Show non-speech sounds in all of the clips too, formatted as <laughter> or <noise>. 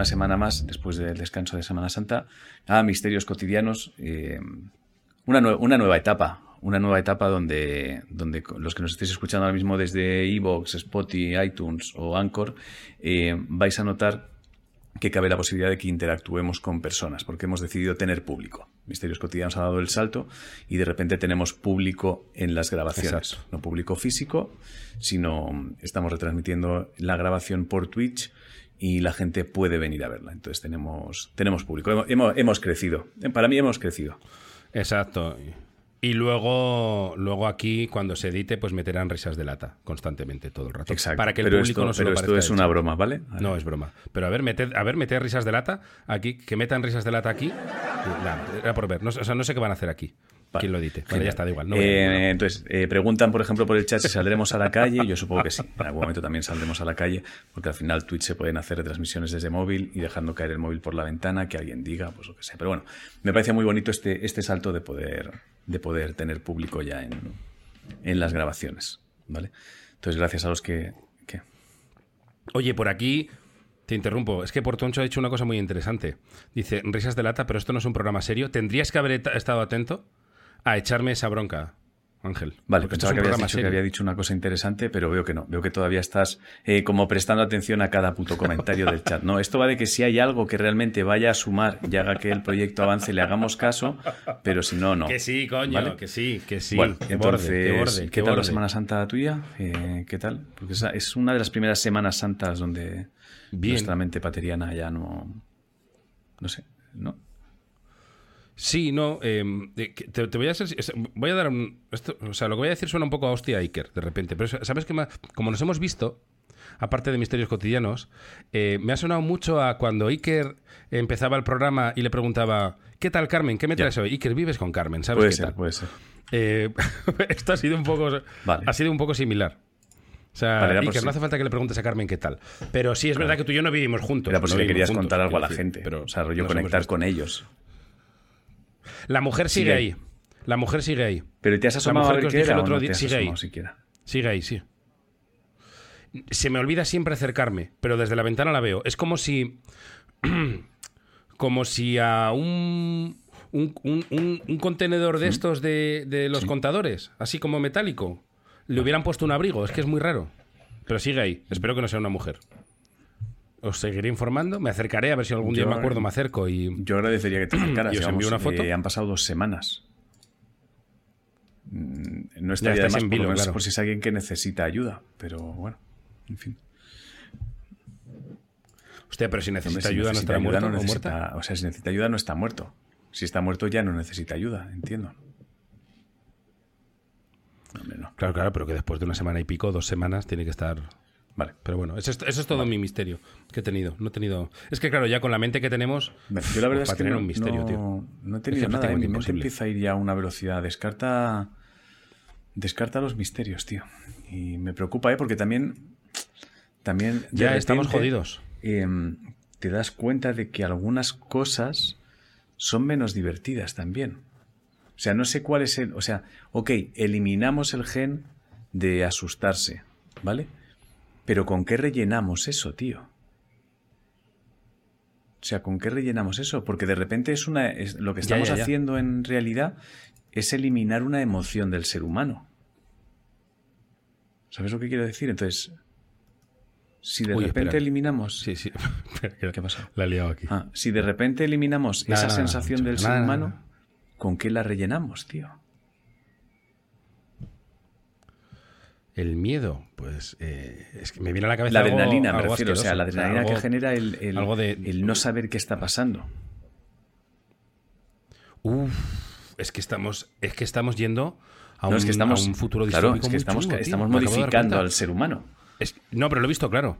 una semana más, después del descanso de Semana Santa, a Misterios Cotidianos. eh, una, nue- una nueva etapa, una nueva etapa donde, donde los que nos estéis escuchando ahora mismo desde Evox, Spotify, iTunes o Anchor, eh, vais a notar que cabe la posibilidad de que interactuemos con personas, porque hemos decidido tener público. Misterios Cotidianos ha dado el salto y de repente tenemos público en las grabaciones. Exacto. No público físico, sino estamos retransmitiendo la grabación por Twitch y la gente puede venir a verla. Entonces tenemos, tenemos público. Hemos, hemos, hemos crecido. Para mí hemos crecido. Exacto. Y luego, luego aquí, cuando se edite, pues meterán risas de lata constantemente todo el rato. Exacto. Para que el pero público esto, no se pero lo esto es hecho. una broma, ¿vale? No, es broma. Pero a ver, meted, a ver, meter risas de lata aquí, que metan risas de lata aquí. Era por ver. No, o sea, no sé qué van a hacer aquí. Vale. ¿Quién lo edite? Vale, ya está, da igual. No Eh, entonces, eh, preguntan, por ejemplo, por el chat si saldremos a la calle. Yo supongo que sí. En algún momento también saldremos a la calle, porque al final Twitch se pueden hacer retransmisiones desde móvil y dejando caer el móvil por la ventana, que alguien diga, pues lo que sea. Pero bueno, me parece muy bonito este, este salto de poder, de poder tener público ya en, en las grabaciones. ¿Vale? Entonces, gracias a los que. que- Oye, por aquí te interrumpo. Es que Portoncho ha dicho una cosa muy interesante. Dice, risas de lata, pero esto no es un programa serio. Tendrías que haber estado atento a echarme esa bronca, Ángel. Vale, pensaba es que habías había dicho una cosa interesante, pero veo que no. Veo que todavía estás eh, como prestando atención a cada puto comentario del chat. No, esto va de que si hay algo que realmente vaya a sumar y haga que el proyecto avance, le hagamos caso, pero si no, no. Que sí, coño, ¿Vale? que sí, que sí. bueno, Qué entonces, borde, qué borde, ¿qué qué tal la. Semana Santa tuya? Eh, ¿Qué tal? Porque esa es una de las primeras Semanas Santas donde Bien. nuestra mente pateriana ya no... No sé, ¿no? Sí, no. eh, que te, te voy a hacer- es- voy a dar un. esto- o sea, lo que voy a decir suena un poco a hostia Iker, de repente. Pero sabes que como nos hemos visto, aparte de misterios cotidianos, eh, me ha sonado mucho a cuando Iker empezaba el programa y le preguntaba. ¿Qué tal, Carmen? ¿Qué me traes hoy? Iker, vives con Carmen, ¿sabes Puede qué ser, tal? puede ser. Eh, <laughs> esto ha sido un poco. Vale. Ha sido un poco similar. O sea, Vale, Iker, no hace falta que le preguntes a Carmen qué tal. Pero sí es verdad que tú y yo no vivimos juntos. Era por si no le querías juntos, contar algo a la gente, Pero o sea, hemos conectar con ellos. La mujer sigue, Sigue. ahí. La mujer sigue ahí. Pero ¿te has asomado a mujer ver que os dije el otro no día sigue ahí. siquiera? Sigue ahí, sí. Se me olvida siempre acercarme, pero desde la ventana la veo. Es como si. <clears throat> como si a un. Un, un- un- un contenedor de estos de, de los contadores, así como metálico, le hubieran puesto un abrigo. Es que es muy raro. Pero sigue ahí. Espero que no sea una mujer. Os seguiré informando. Me acercaré a ver si algún día Yo- me acuerdo, me acerco y. Yo agradecería que te acercaras. <clears throat> ¿Y os digamos, envío una foto? eh, han pasado dos semanas. Mm, No estaría de estáis más en por, lo vilo, menos claro. por si es alguien que necesita ayuda. Pero bueno, en fin. Hostia, pero si Hombre, necesita si ayuda, no necesita estará ayuda, muerto no o muerta. necesita- O sea, si necesita ayuda, no está muerto. Si está muerto, ya no necesita ayuda, entiendo. No, hombre, no. Claro, claro, pero que después de una semana y pico, dos semanas, tiene que estar. Vale. Pero bueno, eso es, eso es todo mi misterio que he tenido. No he tenido. Es que claro, ya con la mente que tenemos. Yo la verdad es que no, un misterio, no- tío. no he Es tenido que nada. ¿eh? Mi mente empieza a ir ya a una velocidad. Descarta. Descarta los misterios, tío. Y me preocupa, ¿eh? Porque también. También. Ya estamos jodidos. em, te das cuenta de que algunas cosas son menos divertidas también. O sea, no sé cuál es el. O sea, ok, eliminamos el gen de asustarse, ¿vale? Pero ¿con qué rellenamos eso, tío? O sea, ¿con qué rellenamos eso? Porque de repente es una. es- lo que estamos ya, ya. haciendo en realidad es eliminar una emoción del ser humano. ¿Sabes lo que quiero decir? Entonces. Si de Uy, repente espera. eliminamos. Sí, sí. <laughs> ¿Qué pasó? La he liado aquí. Ah, si de repente eliminamos esa sensación del ser humano. ¿con qué la rellenamos, tío? El miedo, pues. eh, es que me viene a la cabeza. La algo- adrenalina, me algo refiero. O sea, la adrenalina algo- que genera el, el- algo de- el no saber qué está pasando. Uf, es que estamos, es que estamos yendo a un, no, es que estamos, a un futuro claro, distópico es que estamos, estamos Me modificando al ser humano. Es- no, pero lo he visto claro.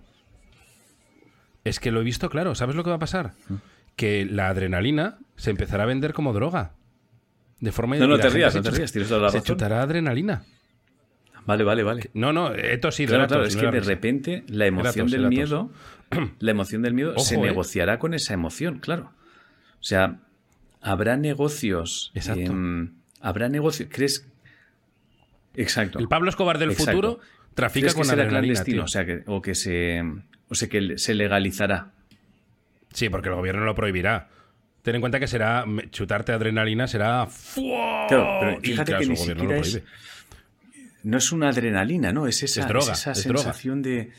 Es que lo he visto claro. ¿Sabes lo que va a pasar? Mm. Que la adrenalina se empezará a vender como droga. De forma No, no te rías, se no te rías, tienes toda la Se razón. chutará adrenalina. Vale, vale, vale. No, no, he tosido. Claro, claro, es que de repente <clears throat> la emoción del miedo, la emoción del miedo se eh. negociará con esa emoción, claro. O sea, habrá negocios. Exacto. em, habrá negocios. ¿Crees? Exacto. El Pablo Escobar del futuro trafica ¿Crees que con adrenalina, clandestino? O sea, que, o que se, o sea, que se legalizará. Sí, porque el gobierno lo prohibirá. Ten en cuenta que será chutarte adrenalina será Claro, pero fíjate que ni siquiera es, no es una adrenalina, ¿no? Es esa, droga, esa sensación de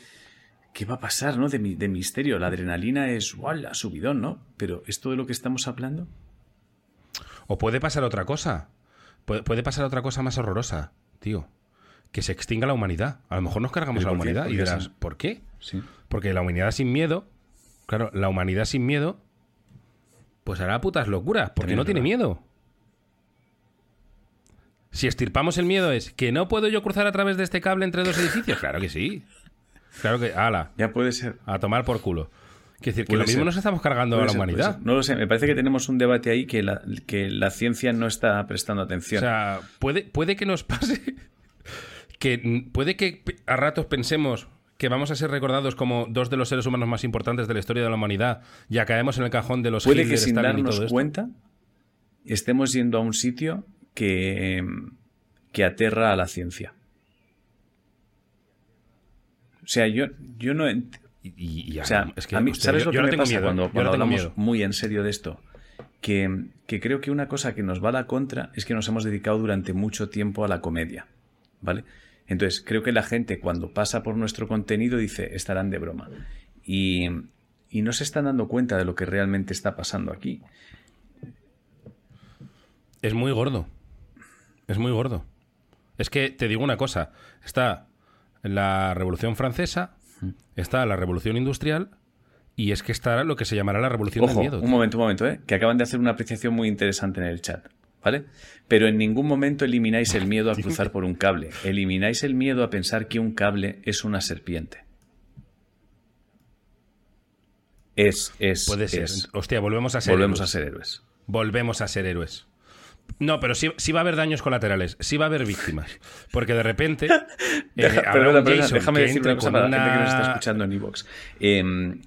qué va a pasar, ¿no? De, de misterio. La adrenalina es la subidón, ¿no? Pero ¿es todo lo que estamos hablando? O puede pasar otra cosa. Puede, puede pasar otra cosa más horrorosa, tío. Que se extinga la humanidad. A lo mejor nos cargamos a la humanidad y dirás, ¿por qué? Sí. Porque la humanidad sin miedo, claro, la humanidad sin miedo, pues hará putas locuras, porque no tiene verdad. miedo. Si estirpamos el miedo es que no puedo yo cruzar a través de este cable entre dos edificios. Claro que sí. Claro que, ala, Ya puede ser. a tomar por culo. Quiere decir que Puede lo mismo ser. nos estamos cargando a la ser, humanidad. No lo sé, me parece que tenemos un debate ahí que la, que la ciencia no está prestando O atención. sea, puede, puede que nos pase <laughs> que puede que a ratos pensemos que vamos a ser recordados como dos de los seres humanos más importantes de la historia de la humanidad. Ya caemos en el cajón de los puede Hitler, que sin Stalin y darnos cuenta estemos yendo a un sitio que, que aterra a la ciencia. O sea, yo, yo no... ent- Y, y- y O sea, es que, a mí, hostia, ¿sabes yo- lo yo que no me tengo pasa miedo, cuando, no cuando hablamos miedo. muy en serio de esto? Que, que creo que una cosa que nos va a la contra es que nos hemos dedicado durante mucho tiempo a la comedia, ¿vale? Entonces, creo que la gente cuando pasa por nuestro contenido dice, estarán de broma. Y, y no se están dando cuenta de lo que realmente está pasando aquí. Es muy gordo. Es muy gordo. Es que te digo una cosa. Está la Revolución Francesa, está la Revolución Industrial y es que está lo que se llamará la Revolución del Ojo, Miedo. un tío. momento, un momento, ¿eh? que acaban de hacer una apreciación muy interesante en el chat, ¿vale? Pero en ningún momento elimináis el miedo a cruzar por un cable. Elimináis el miedo a pensar que un cable es una serpiente. Es, es, Puede ser. es. Hostia, volvemos a ser Volvemos a ser héroes. Volvemos a ser héroes. No, pero sí, sí va a haber daños colaterales, sí va a haber víctimas. Porque de repente. <laughs> eh, Deja- perdona, perdona, déjame decir una cosa para la gente que nos está escuchando en Evox.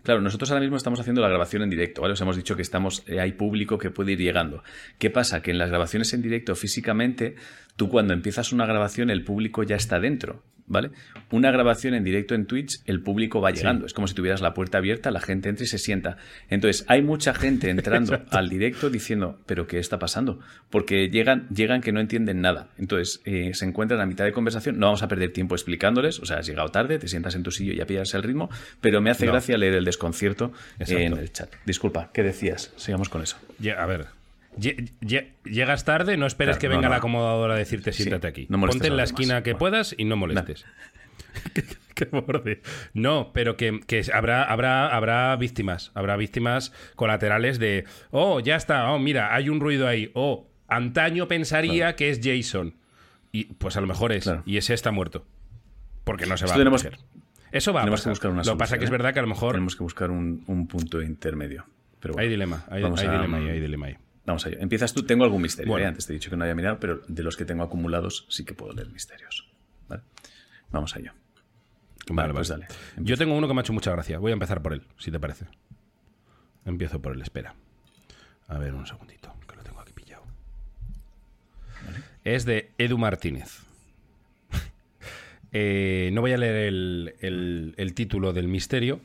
claro, nosotros ahora mismo estamos haciendo la grabación en directo, ¿vale? Os hemos dicho que estamos, eh, hay público que puede ir llegando. ¿Qué pasa? Que en las grabaciones en directo físicamente, tú cuando empiezas una grabación, el público ya está dentro. ¿Vale? Una grabación en directo en Twitch, el público va llegando. Es como si tuvieras la puerta abierta, la gente entra y se sienta. Entonces, hay mucha gente entrando <laughs> al directo diciendo, ¿pero qué está pasando? Porque llegan, llegan que no entienden nada. Entonces, eh, se encuentran a mitad de conversación. No vamos a perder tiempo explicándoles. O sea, has llegado tarde, te sientas en tu silla y ya pillas el ritmo. Pero me hace No. gracia leer el desconcierto Exacto. en el chat. Disculpa, ¿qué decías? Sigamos con eso. Lle- A ver. Lle- lle- Llegas tarde, no esperes Claro, que no, venga no. la acomodadora a decirte siéntate aquí. no Ponte en a la esquina demás. que puedas y no molestes. <laughs> Qué borde. No, pero que, que habrá, habrá, habrá víctimas. Habrá víctimas colaterales de, oh, ya está, oh, mira, hay un ruido ahí. Oh, antaño pensaría que es Jason. Y pues a lo mejor es. Claro. Y ese está muerto. Porque no se va Esto a tenemos- proteger. Eso va a Tenemos pasar. que buscar una Lo que pasa solución, que es ¿eh? verdad que a lo mejor Tenemos que buscar un, un punto intermedio. Pero bueno, hay dilema. Hay, vamos hay a- dilema ahí, hay dilema ahí. Vamos allá. Empiezas tú. Tengo algún misterio. Bueno. ¿eh? Antes te he dicho que no había mirado, pero de los que tengo acumulados sí que puedo leer misterios. ¿Vale? Vamos allá. Vale, pues vale. dale. Yo tengo uno que me ha hecho mucha gracia. Voy a empezar por él, si te parece. Empiezo por él, espera. A ver, un segundito, que lo tengo aquí pillado. Es de Edu Martínez. <laughs> Eh, no voy a leer el, el- el título del misterio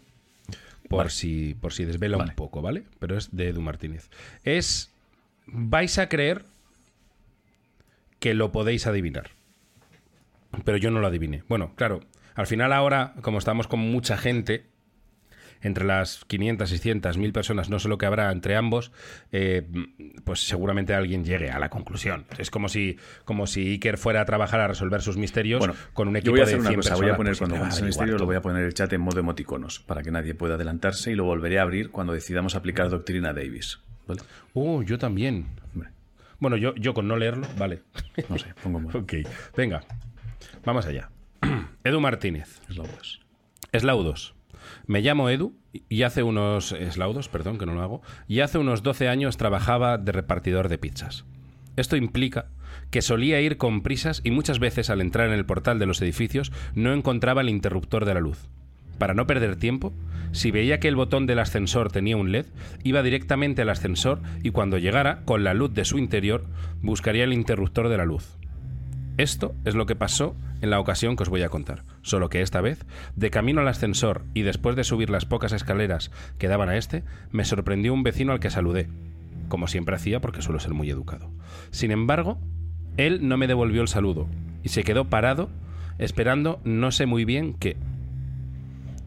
por, Vale. si, por si desvela Vale. un poco, ¿vale? Pero es de Edu Martínez. Es. Vais a creer que lo podéis adivinar. Pero yo no lo adiviné. Bueno, claro, al final ahora, como estamos con mucha gente, entre las 500, 600, 1000 personas, no sé lo que habrá entre ambos, eh, pues seguramente alguien llegue a la conclusión. Es como si, como si Iker fuera a trabajar a resolver sus misterios Bueno, con un yo equipo voy a de hacer 100 una cosa. personas. Voy a poner pues, cuando misterio, lo voy a poner el chat en modo emoticonos para que nadie pueda adelantarse y lo volveré a abrir cuando decidamos aplicar doctrina Davis. ¿Vale? Oh, yo también. Hombre, Bueno, yo, yo con no leerlo, vale. no sé, pongo modo. <laughs> ok, venga, vamos allá. <clears throat> Edu Martínez. Es la voz. Eslaudos. Me llamo Edu y hace unos. Eslaudos, perdón, que no lo hago. Y hace unos 12 años trabajaba de repartidor de pizzas. Esto implica que solía ir con prisas y muchas veces al entrar en el portal de los edificios no encontraba el interruptor de la luz. Para no perder tiempo, si veía que el botón del ascensor tenía un LED, iba directamente al ascensor y cuando llegara, con la luz de su interior, buscaría el interruptor de la luz. Esto es lo que pasó en la ocasión que os voy a contar, solo que esta vez, de camino al ascensor y después de subir las pocas escaleras que daban a este, me sorprendió un vecino al que saludé, como siempre hacía porque suelo ser muy educado. Sin embargo, él no me devolvió el saludo y se quedó parado esperando no sé muy bien qué,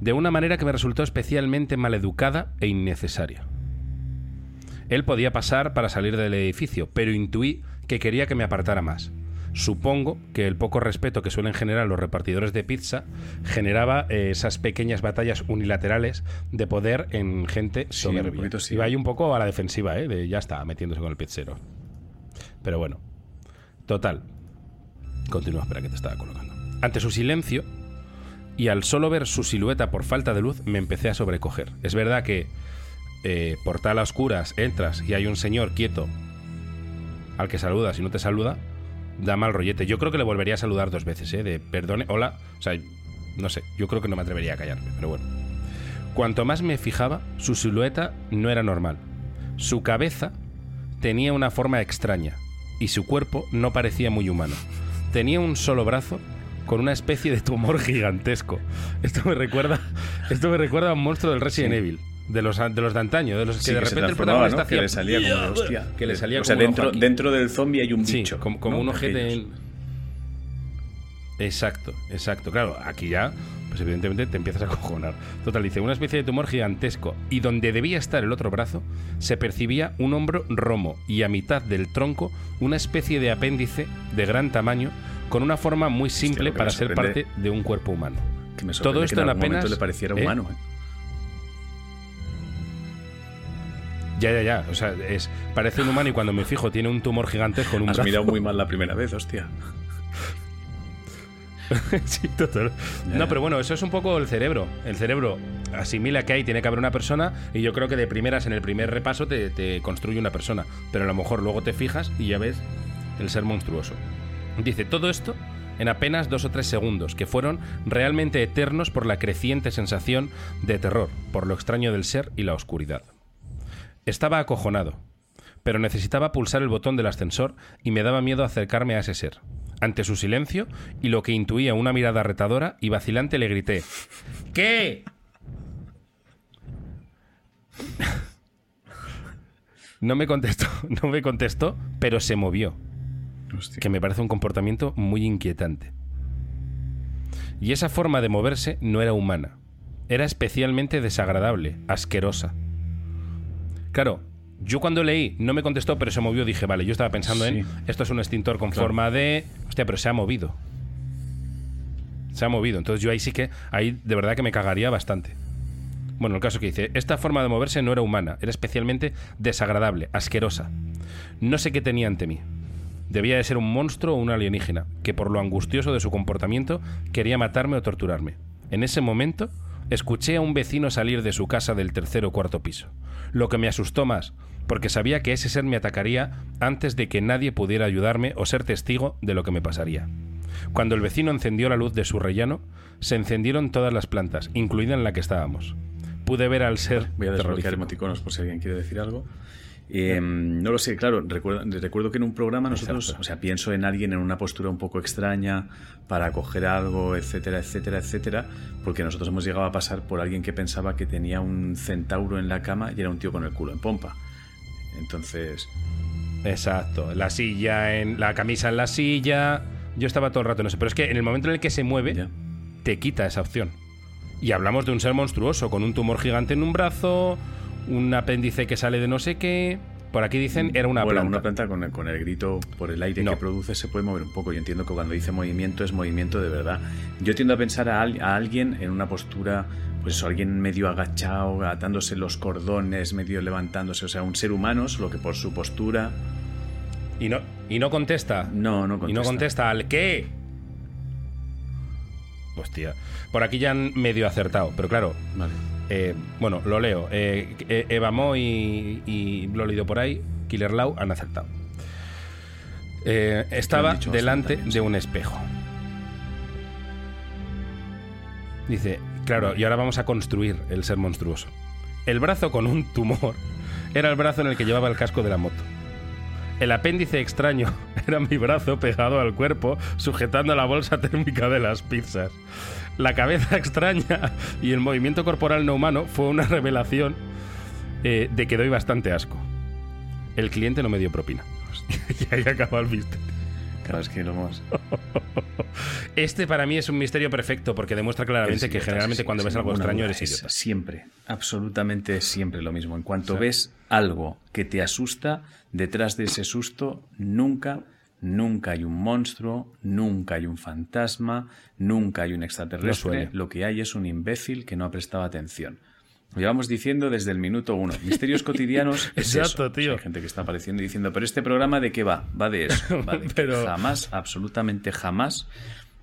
de una manera que me resultó especialmente maleducada e innecesaria. Él podía pasar para salir del edificio, pero intuí que quería que me apartara más. Supongo que el poco respeto que suelen generar los repartidores de pizza generaba eh, esas pequeñas batallas unilaterales de poder en gente Sí, soberbia. poquito sí. Iba ahí un poco a la defensiva, ¿eh? De ya está, metiéndose con el pizzero. Pero bueno. Total. Continúa, espera que te estaba colocando. Ante su silencio, y al solo ver su silueta por falta de luz, me empecé a sobrecoger. Es verdad que eh, por tal a oscuras entras y hay un señor quieto al que saludas y no te saluda, da mal rollete. Yo creo que le volvería a saludar dos veces, ¿eh? De perdone, hola. O sea, no sé, yo creo que no me atrevería a callarme, pero bueno. Cuanto más me fijaba, su silueta no era normal. Su cabeza tenía una forma extraña y su cuerpo no parecía muy humano. Tenía un solo brazo con una especie de tumor gigantesco. Esto me recuerda, esto me recuerda a un monstruo del Resident Sí. Evil. De los, de los de antaño, de los que Sí, de que repente el protagonista ¿no? Que hacía le salía como de <laughs> hostia. que le salía o sea, como dentro, dentro del zombie hay un Sí, bicho. como, como ¿no? un ojete en- Exacto, exacto. Claro, aquí ya, pues evidentemente te empiezas a cojonar. Total, dice, una especie de tumor gigantesco y donde debía estar el otro brazo se percibía un hombro romo y a mitad del tronco una especie de apéndice de gran tamaño con una forma muy simple para ser parte de un cuerpo humano. Que me Todo esto que en en algún apenas, le pareciera ¿eh? humano. ¿eh? Ya, ya, ya. O sea, es, parece un humano y cuando me fijo tiene un tumor gigante con un Has brazo. mirado muy mal la <laughs> primera vez, hostia. sí, total. Ya. No, pero bueno, eso es un poco el cerebro. El cerebro asimila que ahí tiene que haber una persona y yo creo que de primeras en el primer repaso te, te construye una persona. Pero a lo mejor luego te fijas y ya ves el ser monstruoso. Dice, todo esto en apenas dos o tres segundos, que fueron realmente eternos por la creciente sensación de terror, por lo extraño del ser y la oscuridad. Estaba acojonado, pero necesitaba pulsar el botón del ascensor y me daba miedo acercarme a ese ser. Ante su silencio y lo que intuía una mirada retadora y vacilante le grité: ¿Qué? <laughs> No me contestó, no me contestó, pero se movió, Hostia. que me parece un comportamiento muy inquietante. Y esa forma de moverse no era humana, era especialmente desagradable, asquerosa. Claro, yo cuando leí no me contestó, pero se movió, dije, vale, yo estaba pensando en esto es un extintor con Claro. forma de. Hostia, pero se ha movido. Se ha movido. Entonces yo ahí sí que, ahí de verdad que me cagaría bastante. Bueno, el caso que dice, esta forma de moverse no era humana, era especialmente desagradable, asquerosa. No sé qué tenía ante mí. Debía de ser un monstruo o un alienígena, que por lo angustioso de su comportamiento quería matarme o torturarme. En ese momento, escuché a un vecino salir de su casa del tercer o cuarto piso, lo que me asustó más, porque sabía que ese ser me atacaría antes de que nadie pudiera ayudarme o ser testigo de lo que me pasaría. Cuando el vecino encendió la luz de su rellano, se encendieron todas las plantas, incluida en la que estábamos. Pude ver al ser Voy a desbloquear emoticonos por si alguien quiere decir algo. Eh, no lo sé, claro, recuerdo, recuerdo que en un programa nosotros, Exacto. o sea, pienso en alguien en una postura un poco extraña para coger algo, etcétera, etcétera, etcétera, porque nosotros hemos llegado a pasar por alguien que pensaba que tenía un centauro en la cama y era un tío con el culo en pompa. Entonces, Exacto, la silla en la camisa en la silla. Yo estaba todo el rato en eso, pero es que en el momento en el que se mueve ya. te quita esa opción. Y hablamos de un ser monstruoso con un tumor gigante en un brazo, un apéndice que sale de no sé qué. Por aquí dicen era una bueno, planta. una planta con el, con el grito por el aire No. que produce se puede mover un poco. Yo entiendo que cuando dice movimiento es movimiento de verdad. Yo tiendo a pensar a, al- a alguien en una postura, pues eso, alguien medio agachado, atándose los cordones, medio levantándose. O sea, un ser humano, solo que por su postura. Y no, y no contesta. No, no Y contesta. no contesta al qué. Hostia. Por aquí ya han medio acertado, pero claro, Vale. Eh, bueno, lo leo. Eh, eh, Eva Mo y, y lo he leído por ahí. Killer Lau han acertado. Eh, estaba delante también, de un espejo. Dice, claro, y ahora vamos a construir el ser monstruoso. El brazo con un tumor <laughs> era el brazo en el que llevaba el casco de la moto. El apéndice extraño <laughs> era mi brazo pegado al cuerpo, sujetando la bolsa térmica de las pizzas. La cabeza <laughs> extraña y el movimiento corporal no humano fue una revelación eh, de que doy bastante asco. El cliente no me dio propina. y ahí acaba el misterio. Claro, es que lo hemos... <laughs> Este para mí es un misterio perfecto porque demuestra claramente que generalmente sí, cuando ves algo extraño eres Es idiota. Siempre, absolutamente siempre lo mismo. En cuanto ves algo que te asusta, detrás de ese susto nunca, nunca hay un monstruo, nunca hay un fantasma, nunca hay un extraterrestre. Lo que hay es un imbécil que no ha prestado atención. Lo llevamos diciendo desde el minuto uno. Misterios <laughs> cotidianos es Exacto, eso. tío. Hay gente que está apareciendo y diciendo, pero este programa de qué va? Va de eso. <laughs> Va de Pero- jamás, absolutamente jamás,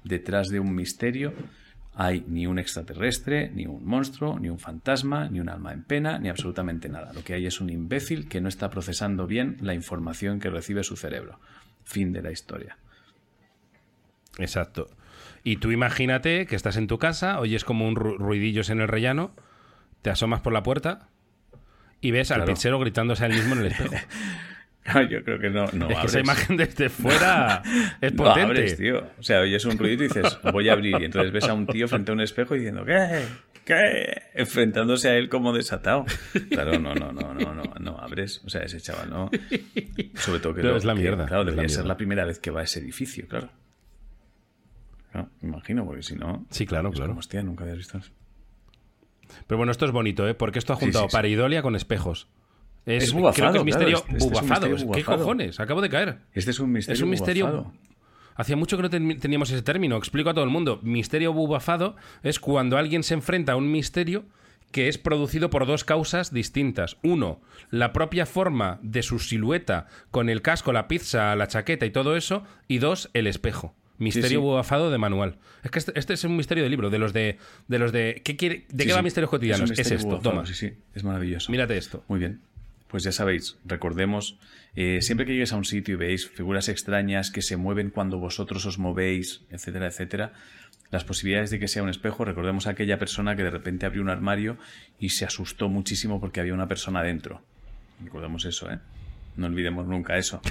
detrás de un misterio hay ni un extraterrestre, ni un monstruo, ni un fantasma, ni un alma en pena, ni absolutamente nada. Lo que hay es un imbécil que no está procesando bien la información que recibe su cerebro. Fin de la historia. Exacto. Y tú imagínate que estás en tu casa, oyes como un ru- ruidillos en el rellano, te asomas por la puerta y ves al pizzero gritándose a él mismo en el espejo. <laughs> <laughs> Yo creo que no, no es que esa abres. imagen desde <laughs> fuera es No potente. abres, tío. O sea, oyes un ruido y dices, voy a abrir. Y entonces ves a un tío frente a un espejo diciendo, ¿qué? ¿Qué? Enfrentándose a él como desatado. Claro, no, no, no, no, no, no abres. O sea, ese chaval, ¿no? Sobre todo que, <laughs> Pero lo- es la que, mierda, Claro, la debería ser la primera vez que va a ese edificio, claro. Me imagino, porque si no. Sí, claro, es claro. como, hostia, nunca habías visto eso. Pero bueno, esto es bonito, ¿eh? Porque esto ha Sí, juntado sí, sí. pareidolia con espejos. Es, Es creo bubafado, que es misterio claro, este- este es un bubafado. misterio ¿Qué bubafado. cojones? Acabo de caer. Este es un misterio. Es un misterio. bubafado. Hacía mucho que no ten- teníamos ese término. Explico a todo el mundo. Misterio bubafado es cuando alguien se enfrenta a un misterio que es producido por dos causas distintas. Uno, la propia forma de su silueta con el casco, la pizza, la chaqueta y todo eso. Y dos, el espejo. Misterio sí. bubafado de manual. Es que este, este es un misterio de libro, de los de. de los de. ¿qué quiere, ¿De Sí, qué va. Misterios Cotidianos? Es, misterio esto, bubafado, toma. Sí, sí, es maravilloso. Mírate esto. Muy bien. Pues ya sabéis, recordemos, eh, siempre que llegues a un sitio y veis figuras extrañas que se mueven cuando vosotros os movéis, etcétera, etcétera, las posibilidades de que sea un espejo, recordemos a aquella persona que de repente abrió un armario y se asustó muchísimo porque había una persona dentro. Recordemos eso, ¿eh? No olvidemos nunca eso. <laughs>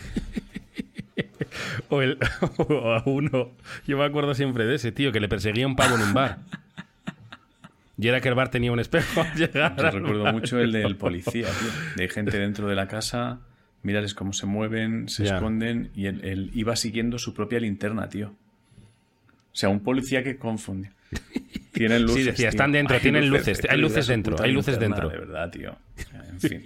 O, el, <laughs> o a uno. Yo me acuerdo siempre de ese tío que le perseguía un pavo en un bar. Y era que el bar tenía un espejo al llegar. Yo recuerdo mucho el del <laughs> policía, tío. De gente dentro de la casa, mírales cómo se mueven, se esconden y él, él iba siguiendo su propia linterna, tío. O sea, un policía que confunde. <laughs> Tienen luces. decía, tío. están dentro, Hay tienen luces, hay luces dentro, hay luces linterna, dentro. De verdad, tío. En fin.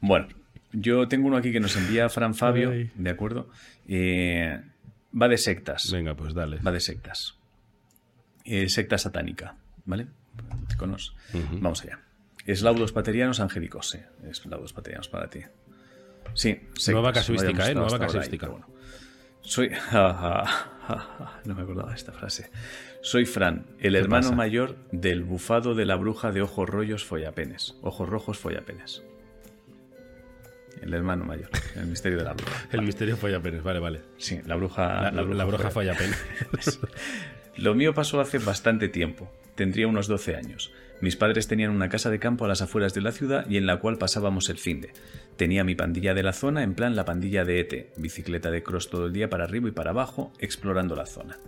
Bueno, yo tengo uno aquí que nos envía Fran Fabio, Ay. ¿de acuerdo? Eh, va de sectas. Venga, pues dale. Va de sectas. Eh, secta satánica, ¿vale? Iconos. Vamos allá. Eslaudos paterianos angélicos, sí. Eslaudos paterianos para ti. Sí, sectas. Nueva casuística, ¿eh? Nueva ahí, casuística. bueno. Soy. <laughs> no me acordaba de esta frase. Soy Fran, el hermano pasa? mayor del bufado de la bruja de ojos rollos follapenes. Ojos rojos follapenes. El hermano mayor. El misterio de la bruja. <laughs> El misterio follapenes, vale, vale. Sí, la bruja. La, la, la bruja follapenes. <laughs> Lo mío pasó hace bastante tiempo. Tendría unos 12 años. Mis padres tenían una casa de campo a las afueras de la ciudad y en la cual pasábamos el finde. Tenía mi pandilla de la zona, en plan la pandilla de ET, bicicleta de cross todo el día para arriba y para abajo, explorando la zona.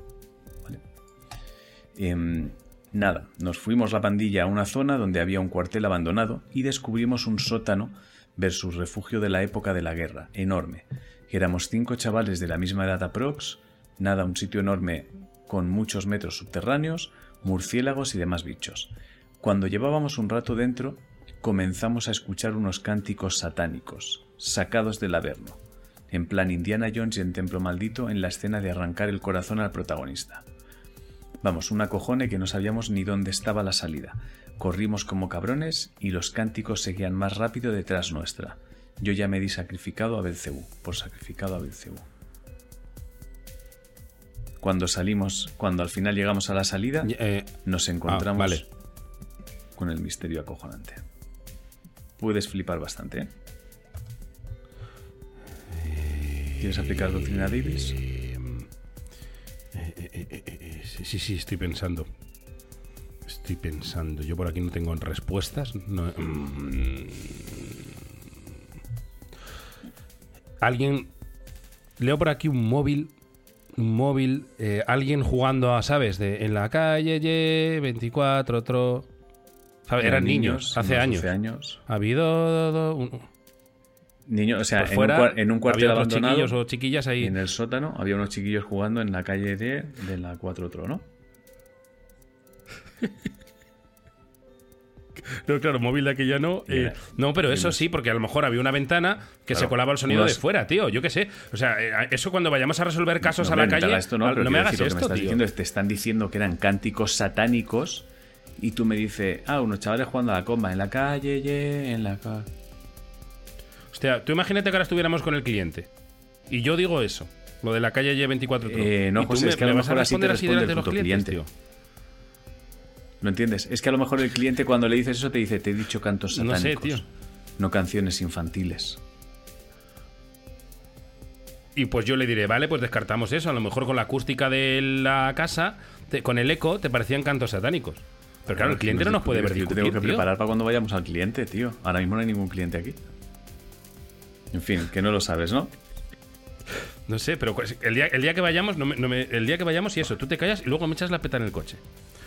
Em, nada, nos fuimos la pandilla a una zona donde había un cuartel abandonado y descubrimos un sótano versus refugio de la época de la guerra, enorme. Éramos cinco chavales de la misma edad aprox, nada, un sitio enorme con muchos metros subterráneos, murciélagos y demás bichos. Cuando llevábamos un rato dentro, comenzamos a escuchar unos cánticos satánicos, sacados del Averno, en plan Indiana Jones y en Templo Maldito en la escena de arrancar el corazón al protagonista. Vamos, una cojone que no sabíamos ni dónde estaba la salida. Corrimos como cabrones y los cánticos seguían más rápido detrás nuestra. Yo ya me di sacrificado a Belcebú, por sacrificado a Belcebú. Cuando salimos, cuando al final llegamos a la salida, Eh, nos encontramos Ah, vale. con el misterio acojonante. Puedes flipar bastante, ¿eh? ¿Quieres aplicar doctrina Davis? eh, eh, sí, sí, sí, estoy pensando. Estoy pensando. Yo por aquí no tengo respuestas. No, mm. Alguien leo por aquí un móvil. Un móvil, eh, alguien jugando a, ¿sabes? De, en la calle, ye, 24, otro. ¿sabes? Eran, niños, hace años. 12 años. Ha habido do- do- un- Niños, o sea, en, fuera, un, en un cuartel había abandonado. chiquillos o chiquillas ahí. En el sótano había unos chiquillos jugando en la calle de, de la 4 otro, <laughs> ¿no? <laughs> No, claro, móvil de aquella no. eh, no, pero eso sí, porque a lo mejor había una ventana que se colaba el sonido unos- de fuera, tío. Yo qué sé. O sea, eh, eso cuando vayamos a resolver casos No, a la no calle. esto, no, no me hagas decir, lo que esto, me estás tío. diciendo es te están diciendo que eran cánticos satánicos y tú me dices, ah, unos chavales jugando a la comba en la calle, ye, en la calle. Hostia, tú imagínate que ahora estuviéramos con el cliente. Y yo digo eso. Lo de la calle Y24. Eh, no, José, me, es que a lo mejor así te responde el puto cliente. tío. ¿Lo entiendes? Es que a lo mejor el cliente cuando le dices eso te dice, te he dicho cantos No satánicos. sé, tío. No canciones infantiles. Y pues yo le diré, vale, pues descartamos eso. A lo mejor con la acústica de la casa, te- con el eco, te parecían cantos satánicos. Pero claro, el cliente no nos puede ver Yo te tengo que tío. preparar para cuando vayamos al cliente, tío. Ahora mismo no hay ningún cliente aquí. En fin, que no lo sabes, ¿no? No sé, pero pues, el día, el día que vayamos, no me- no me- el día que vayamos y eso, tú te callas y luego me echas la peta en el coche.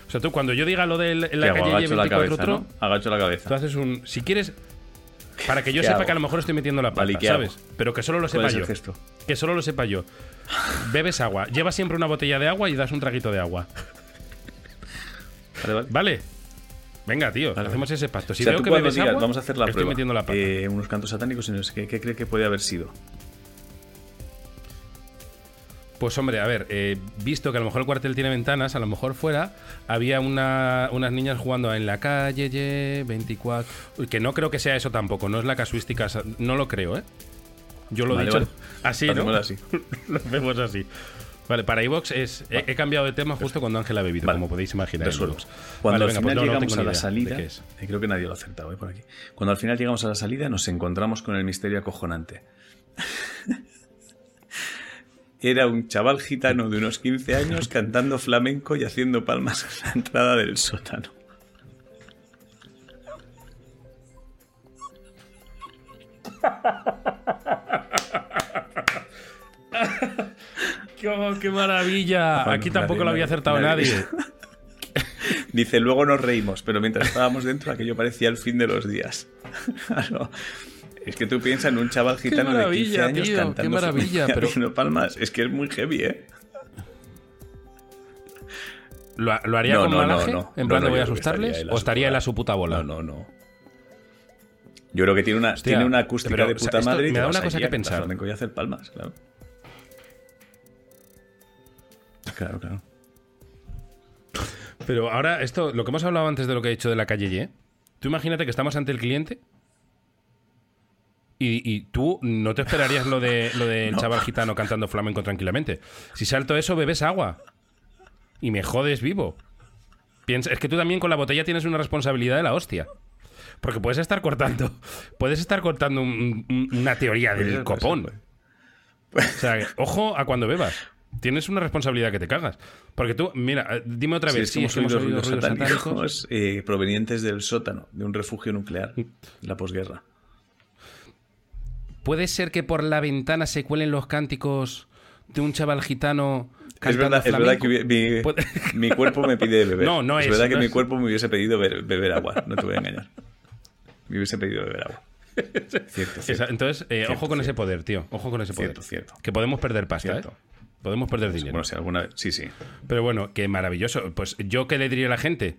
O sea, tú cuando yo diga lo de la calle Agacho la Y24 cabeza, otro, ¿no? Agacho la tú cabeza. haces un. Si quieres. Para que yo <laughs> ¿Qué sepa hago? que a lo mejor estoy metiendo la pata, Vale, ¿y qué ¿sabes? hago? Pero que solo lo ¿Cuál sepa yo. gesto? Que solo lo sepa yo. Bebes agua. Lleva siempre una botella de agua y das un traguito de agua. <laughs> Vale, vale. ¿Vale? Venga, tío, Vale, hacemos ese pacto. Si o sea, veo tú que bebes digas, agua, vamos a hacer la estoy prueba. metiendo la pata. Eh, unos cantos satánicos y no sé qué, ¿qué cree que puede haber sido? Pues hombre, a ver, eh, visto que a lo mejor el cuartel tiene ventanas, a lo mejor fuera había una- unas niñas jugando en la calle, ye, 24. Uy, que no creo que sea eso tampoco, no es la casuística, no lo creo, ¿eh? Yo lo he Vale, dicho vale. así, ¿no? Así. <laughs> lo hacemos así. Vale, para iVox es. He, he cambiado de tema justo cuando Ángel ha bebido, Vale. como podéis imaginar. Cuando al venga, pues final no llegamos a la salida, creo que nadie lo ha acertado eh, por aquí. Cuando al final llegamos a la salida, nos encontramos con el misterio acojonante. <laughs> Era un chaval gitano de unos 15 años cantando flamenco y haciendo palmas en la entrada del sótano. ¡Qué, oh, qué maravilla! Bueno, Aquí tampoco nadie- lo había acertado nadie- nadie. <laughs> Dice, luego nos reímos, pero mientras estábamos dentro aquello parecía el fin de los días. <laughs> Es que tú piensas en un chaval gitano de 15 maravilla, años tío, cantando qué maravilla, pero- palmas. Es que es muy heavy, ¿eh? ¿Lo, lo haría No, con no, malaje? no. En No, plan no, de voy a estaría asustarles. él a ¿O su estaría él a su puta bola? No, no, no. Yo creo que tiene una, Hostia, tiene una acústica pero, de o sea, puta madre y me da una cosa que pensar. flamenco y a hacer palmas, claro. Claro, claro. Pero ahora, esto, lo que hemos hablado antes de lo que he dicho de la calle Y, tú imagínate que estamos ante el cliente y, y tú no te esperarías lo de lo del <laughs> chaval gitano cantando flamenco tranquilamente. Si salto eso, bebes agua. Y me jodes vivo. Piensa, es que tú también con la botella tienes una responsabilidad de la hostia. Porque puedes estar cortando. <laughs> Puedes estar cortando un- un- una teoría del copón. puede. O sea, ojo a cuando bebas. Tienes una responsabilidad que te cagas. Porque tú, mira, eh, dime otra vez. Sí, es que hemos oído ruidos ruidos satánicos. satánicos eh, provenientes del sótano, de un refugio nuclear, de la posguerra. ¿Puede ser que por la ventana se cuelen los cánticos de un chaval gitano Es verdad, es verdad que mi, <laughs> mi cuerpo me pide beber. No, no es, verdad que mi es. cuerpo me hubiese pedido beber, beber agua, no te voy a engañar. Me hubiese pedido beber agua. <laughs> Cierto, cierto. Entonces, eh, Cierto, ojo con ese poder, tío. Ojo con ese poder. Cierto, cierto. Que podemos perder pasta. ¿eh? Podemos perder dinero. Bueno, si alguna vez. Sí, sí. Pero bueno, qué maravilloso. Pues yo qué le diría a la gente.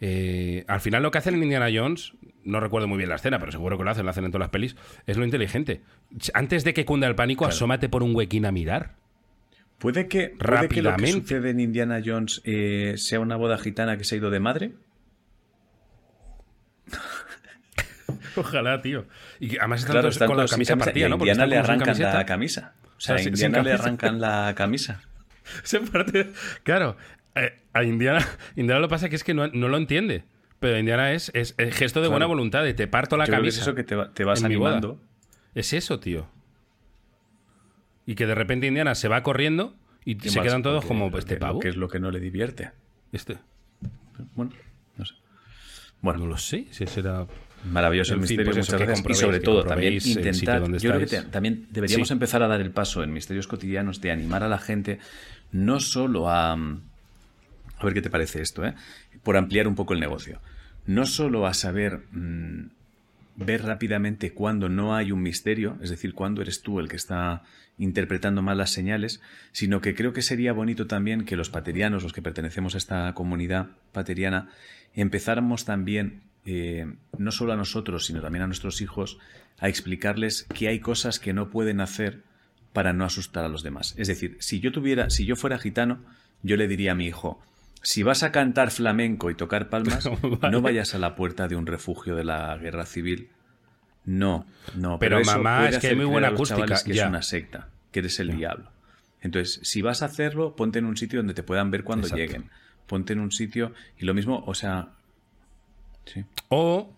Eh, al final lo que hacen en Indiana Jones, no recuerdo muy bien la escena, pero seguro que lo hacen, lo hacen en todas las pelis, es lo inteligente. Antes de que cunda el pánico, asómate por un huequín a mirar. ¿Puede que, puede que lo que Rápidamente. sucede en Indiana Jones eh, sea una boda gitana que se ha ido de madre? <laughs> Ojalá, tío. Y además están Claro, todos están con la camisa partida, ¿no? Porque Indiana le arrancan la camisa. O sea, a sí, sin Indiana le arrancan la camisa. Se parte- Claro, a Indiana, <laughs> Indiana lo que pasa que es que no, no lo entiende. Pero Indiana es, es el gesto de Claro. buena voluntad, de te parto la Yo creo que es camisa. eso que te, va- te vas animando. Es eso, tío. Y que de repente Indiana se va corriendo y ¿Qué se quedan todos como lo este pavo. Que es lo que no le divierte. Este. Bueno, no sé. No Bueno, lo sé, si será. Maravilloso el fin, misterio, pues muchas gracias. Y sobre todo, también el sitio intentar. Yo creo que te- también deberíamos Sí. empezar a dar el paso en misterios cotidianos de animar a la gente no solo a. mm, A ver qué te parece esto, ¿eh? Por ampliar un poco el negocio. No solo a saber mm, ver rápidamente cuándo no hay un misterio, es decir, cuándo eres tú el que está interpretando mal las señales, sino que creo que sería bonito también que los paterianos, los que pertenecemos a esta comunidad pateriana, empezáramos también, eh, no solo a nosotros, sino también a nuestros hijos, a explicarles que hay cosas que no pueden hacer para no asustar a los demás. Es decir, si yo tuviera, si yo fuera gitano, yo le diría a mi hijo, si vas a cantar flamenco y tocar palmas, <laughs> Vale. no vayas a la puerta de un refugio de la guerra civil. No, no. Pero, eso mamá, es que hay muy buena acústica, que ya. es una secta, que eres el diablo. Entonces, si vas a hacerlo, ponte en un sitio donde te puedan ver cuando Exacto. lleguen. Ponte en un sitio y lo mismo, o sea, sí. O.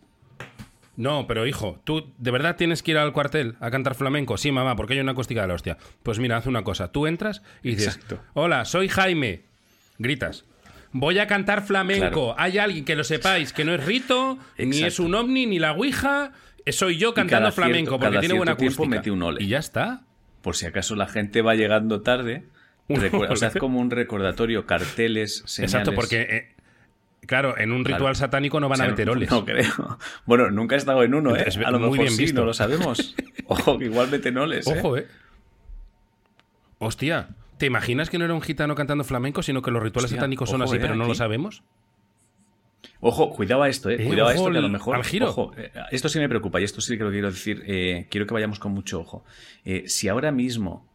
No, pero hijo, ¿tú de verdad tienes que ir al cuartel a cantar flamenco? Sí, mamá, porque hay una acústica de la hostia. Pues mira, haz una cosa. Tú entras y dices: Exacto. Hola, soy Jaime. Gritas. Voy a cantar flamenco. Claro. Hay alguien que lo sepáis, que no es Rito, ni es un ovni, ni la Ouija. Soy yo cantando cierto- flamenco porque tiene buena acústica. mete un ole. Y ya está. Por si acaso la gente va llegando tarde, <laughs> o sea, haz como un recordatorio, carteles, señales. Exacto, porque. eh, claro, en un Claro. ritual satánico no van O sea, a meter oles. No creo. Bueno, nunca he estado en uno, ¿eh? Es A lo muy mejor bien sí, visto. no lo sabemos. <laughs> Ojo, que igual meten oles, ¿eh? Ojo, eh. Hostia, ¿te imaginas que no era un gitano cantando flamenco, sino que los rituales Hostia, satánicos son ojo, así, eh, pero no lo sabemos? Ojo, cuidado a esto, eh. Eh, cuidado a esto que a lo mejor. al giro. Ojo, eh, esto sí me preocupa y esto sí que lo quiero decir. eh, quiero que vayamos con mucho ojo. Si ahora mismo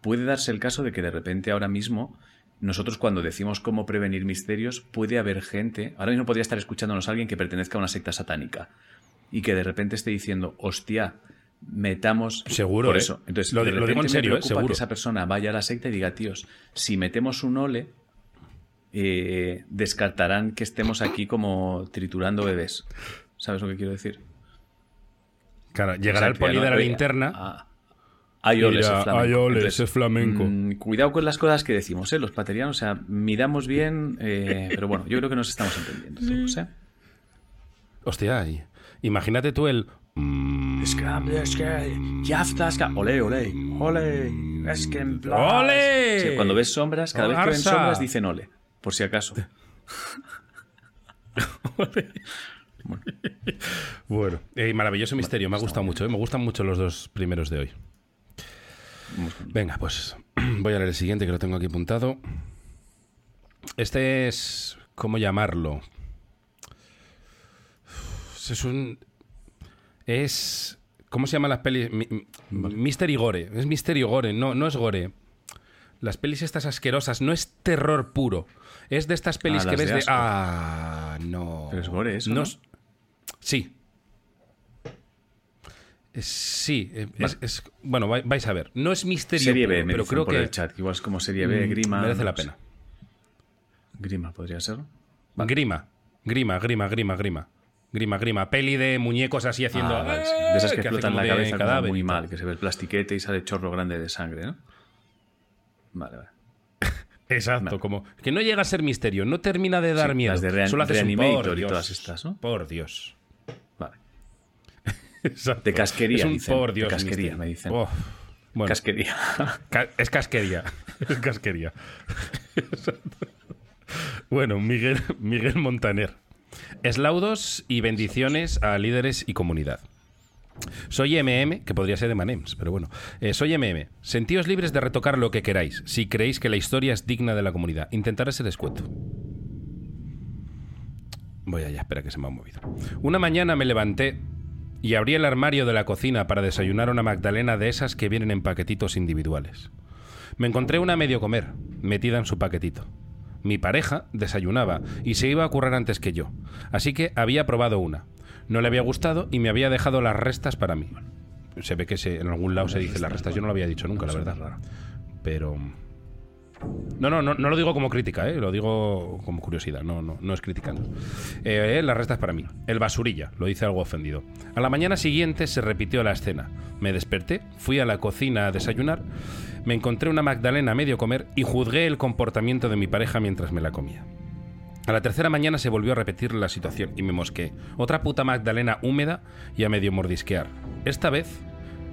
puede darse el caso de que de repente ahora mismo nosotros cuando decimos cómo prevenir misterios puede haber gente. Ahora mismo podría estar escuchándonos alguien que pertenezca a una secta satánica y que de repente esté diciendo, hostia. Metamos Seguro, por eh. eso. Entonces, Lo- de lo digo en me serio, eh, preocupa seguro. que esa persona vaya a la secta y diga, tíos, si metemos un ole, eh, descartarán que estemos aquí como triturando bebés. ¿Sabes lo que quiero decir? Claro, llegará el poli de la linterna. ah, hay oles, es flamenco. hay oles, Entonces, es flamenco. mm, cuidado con las cosas que decimos, ¿eh? Los paterianos, o sea, miramos bien, eh, pero bueno, yo creo que nos estamos entendiendo. <laughs> todos, ¿eh? Hostia, imagínate tú el. Es que, es que, es ole, ole, ole, es que en plan... ¡Ole! Sí, cuando ves sombras, cada vez que ven sombras dicen ole, por si acaso. <laughs> Bueno, eh, maravilloso misterio, me ha gustado mucho, eh, me gustan mucho los dos primeros de hoy. Venga, pues <clears throat> voy a leer el siguiente que lo tengo aquí apuntado. Este es. ¿Cómo llamarlo? Es un. Es. ¿Cómo se llaman las pelis? Mi- Mystery Gore. Es Mystery Gore, no, no es Gore. Las pelis estas asquerosas, no es terror puro. Es de estas pelis Ah, que ves de. Ah, no. Pero es gore eso, ¿no? Sí. Sí, eh, es, es- bueno, vai- vais a ver. No es misterio, Serie B, me pero creo por que el chat, igual es como serie B, mm, Grima. merece la pena. Grima podría ser. Grima, grima, grima, grima, grima. Grima, grima. Peli de muñecos así haciendo. Ah, sí. De esas que, explotan la de cabeza cadáver muy y mal, que se ve el plastiquete y sale chorro grande de sangre, ¿no? Vale, vale. <laughs> Exacto, Vale. como que no llega a ser misterio, no termina de dar Sí, miedo. las de Rean- Solo haces un por y Dios, todas estas, ¿no? Por Dios. Vale. <laughs> Exacto. De casquería, Es un dicen. por De Dios. casquería, misterio. me dicen. Oh, bueno, Casquería. ca- es casquería. <laughs> es casquería. Exacto. bueno, Miguel, Miguel Montaner. Eslaudos y bendiciones a líderes y comunidad. Soy MM, que podría ser de Manems, pero bueno. Eh, soy MM. Sentíos libres de retocar lo que queráis, si creéis que la historia es digna de la comunidad. Intentaré ser escueto. Voy allá, espera que se me ha movido. Una mañana me levanté y abrí el armario de la cocina para desayunar una magdalena de esas que vienen en paquetitos individuales. Me encontré una medio comer, metida en su paquetito. Mi pareja desayunaba y se iba a currar antes que yo, así que había probado una. No le había gustado y me había dejado las restas para mí. Se ve que en algún lado se dice las restas, yo no lo había dicho nunca, la verdad. Pero... No, no, no, no lo digo como crítica, ¿eh? lo digo como curiosidad, no, no, no es criticando. Eh, las restas para mí. El basurilla, lo hice algo ofendido. A la mañana siguiente se repitió la escena. Me desperté, fui a la cocina a desayunar, me encontré una magdalena a medio comer y juzgué el comportamiento de mi pareja mientras me la comía. A la tercera mañana se volvió a repetir la situación y me mosqué. Otra puta Magdalena húmeda y a medio mordisquear. Esta vez,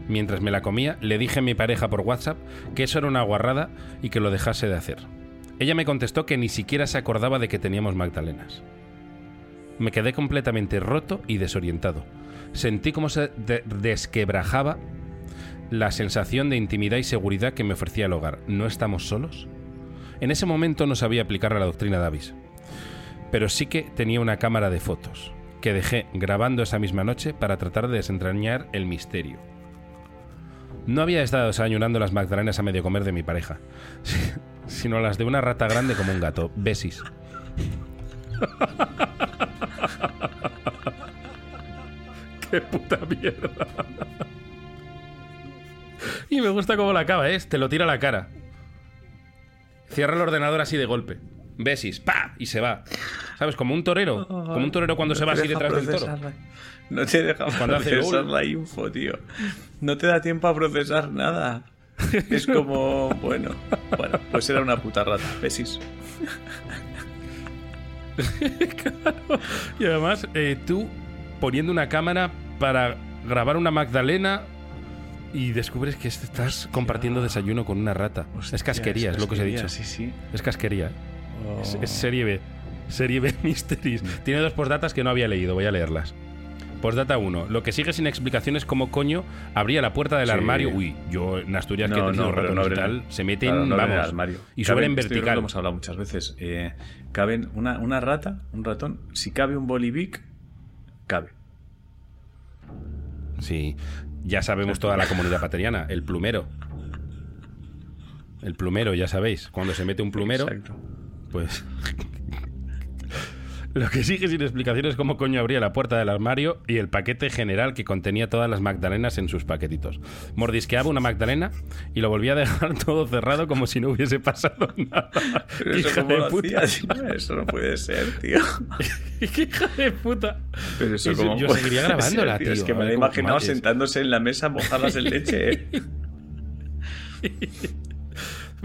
mientras me la comía, le dije a mi pareja por WhatsApp que eso era una guarrada y que lo dejase de hacer. Ella me contestó que ni siquiera se acordaba de que teníamos Magdalenas. Me quedé completamente roto y desorientado. Sentí como se de- desquebrajaba la sensación de intimidad y seguridad que me ofrecía el hogar. ¿No estamos solos? En ese momento no sabía aplicar la doctrina Davis, pero sí que tenía una cámara de fotos que dejé grabando esa misma noche para tratar de desentrañar el misterio. No había estado desayunando las magdalenas a medio comer de mi pareja, <laughs> sino las de una rata grande como un gato. Besis. <laughs> ¡Qué puta mierda! <laughs> Y me gusta cómo la acaba, ¿eh? Te lo tira a la cara. Cierra el ordenador así de golpe. Besis, ¡pa! Y se va. ¿Sabes? Como un torero. Como un torero cuando se va así detrás del toro. No te deja Cuando procesar la info, tío. No te da tiempo a procesar nada. Es como, <laughs> bueno, bueno, pues era una puta rata, Besis. Y además, eh, tú poniendo una cámara para grabar una Magdalena y descubres que estás compartiendo desayuno con una rata. es casquería, es, lo que os he dicho. Sí, sí. Es casquería. ¿eh? Es, Oh. es serie B. Serie B <laughs> Mysteries. Tiene dos postdatas que no había leído, voy a leerlas. Postdata 1. Lo que sigue sin explicación es cómo coño abría la puerta del Sí. armario. Uy, yo en Asturias que he No, tenido no, abren- tal, se meten, claro, no vamos, el armario. y suben en Caben- creo que vertical. lo hemos hablado muchas veces. Eh, caben una, una rata, un ratón. Si cabe un bolivic, cabe. Sí, ya sabemos toda la comunidad pateriana. El plumero. El plumero, ya sabéis. Cuando se mete un plumero, Exacto. pues. <laughs> Lo que sigue sin explicación es cómo coño abría la puerta del armario y el paquete general que contenía todas las magdalenas en sus paquetitos. Mordisqueaba una magdalena y lo volvía a dejar <laughs> todo cerrado como si no hubiese pasado <laughs> nada. Pero ¡Qué eso hija de puta! hacía? Eso no puede ser, tío. <laughs> ¡Qué hija de puta! Pero eso Eso- yo seguiría ser, grabándola, tío. Es que me la he imaginado sentándose en la mesa mojadas en leche. ¿eh?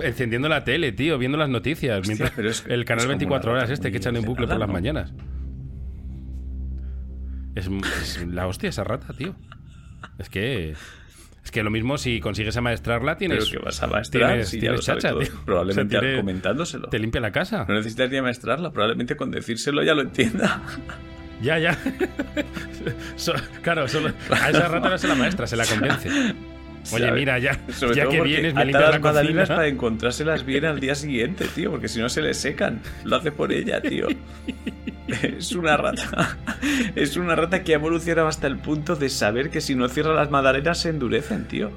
Encendiendo la tele, tío, viendo las noticias. Hostia, mientras- pero es- el canal es como 24 una horas este que echan en bucle por las ¿no? mañanas. Es, es la hostia esa rata, tío. Es que. Es que lo mismo si consigues amaestrarla, tienes. Pero que vas a maestrar tienes- si ya tienes sabe chacha, todo. Probablemente O sea, tiene- comentándoselo. Te limpia la casa. No necesitas ni maestrarla, probablemente con decírselo ya lo entienda. Ya, ya. <laughs> So- claro, solo, a esa rata no se la maestra, se la convence. <laughs> Oye, mira, ya, <laughs> Sobre ya todo que vienes, me limpias las la magdalenas para encontrárselas bien al día siguiente, tío, porque si no se le secan. Lo hace por ella, tío. <laughs> Es una rata. Es una rata que ha evolucionado hasta el punto de saber que si no cierra las magdalenas se endurecen, tío.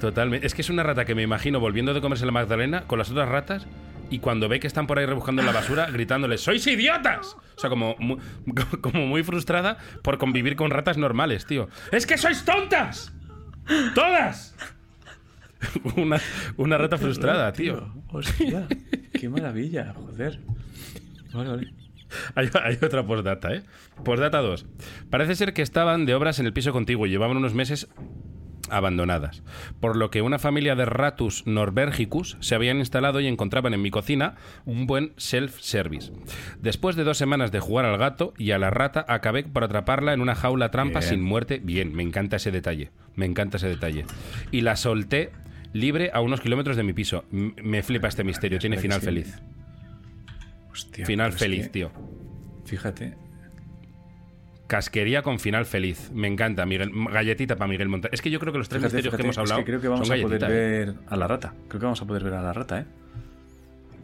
Totalmente. Es que es una rata que me imagino volviendo de comerse la magdalena con las otras ratas y cuando ve que están por ahí rebuscando en la basura, <laughs> gritándoles ¡Sois idiotas! O sea, como, mu- <laughs> como muy frustrada por convivir con ratas normales, tío. ¡Es que sois tontas! ¡Todas! <laughs> una, una rata frustrada, tío. Hostia, qué maravilla, joder. Vale, vale. Hay, hay otra postdata, ¿eh? Postdata 2. Parece ser que estaban de obras en el piso contiguo y llevaban unos meses abandonadas, por lo que una familia de Ratus norbergicus se habían instalado y encontraban en mi cocina un buen self-service. Después de dos semanas de jugar al gato y a la rata, acabé por atraparla en una jaula trampa Bien. sin muerte. Bien, me encanta ese detalle, me encanta ese detalle. Y la solté libre a unos kilómetros de mi piso. M- me flipa este misterio, tiene final feliz. Hostia, Final feliz, tío. Fíjate, Casquería con final feliz. Me encanta, Miguel. Galletita para Miguel Monta. Es que yo creo que los tres fíjate, misterios fíjate, que hemos es hablado creo que vamos son a poder ¿eh? ver a la rata. Creo que vamos a poder ver a la rata, ¿eh?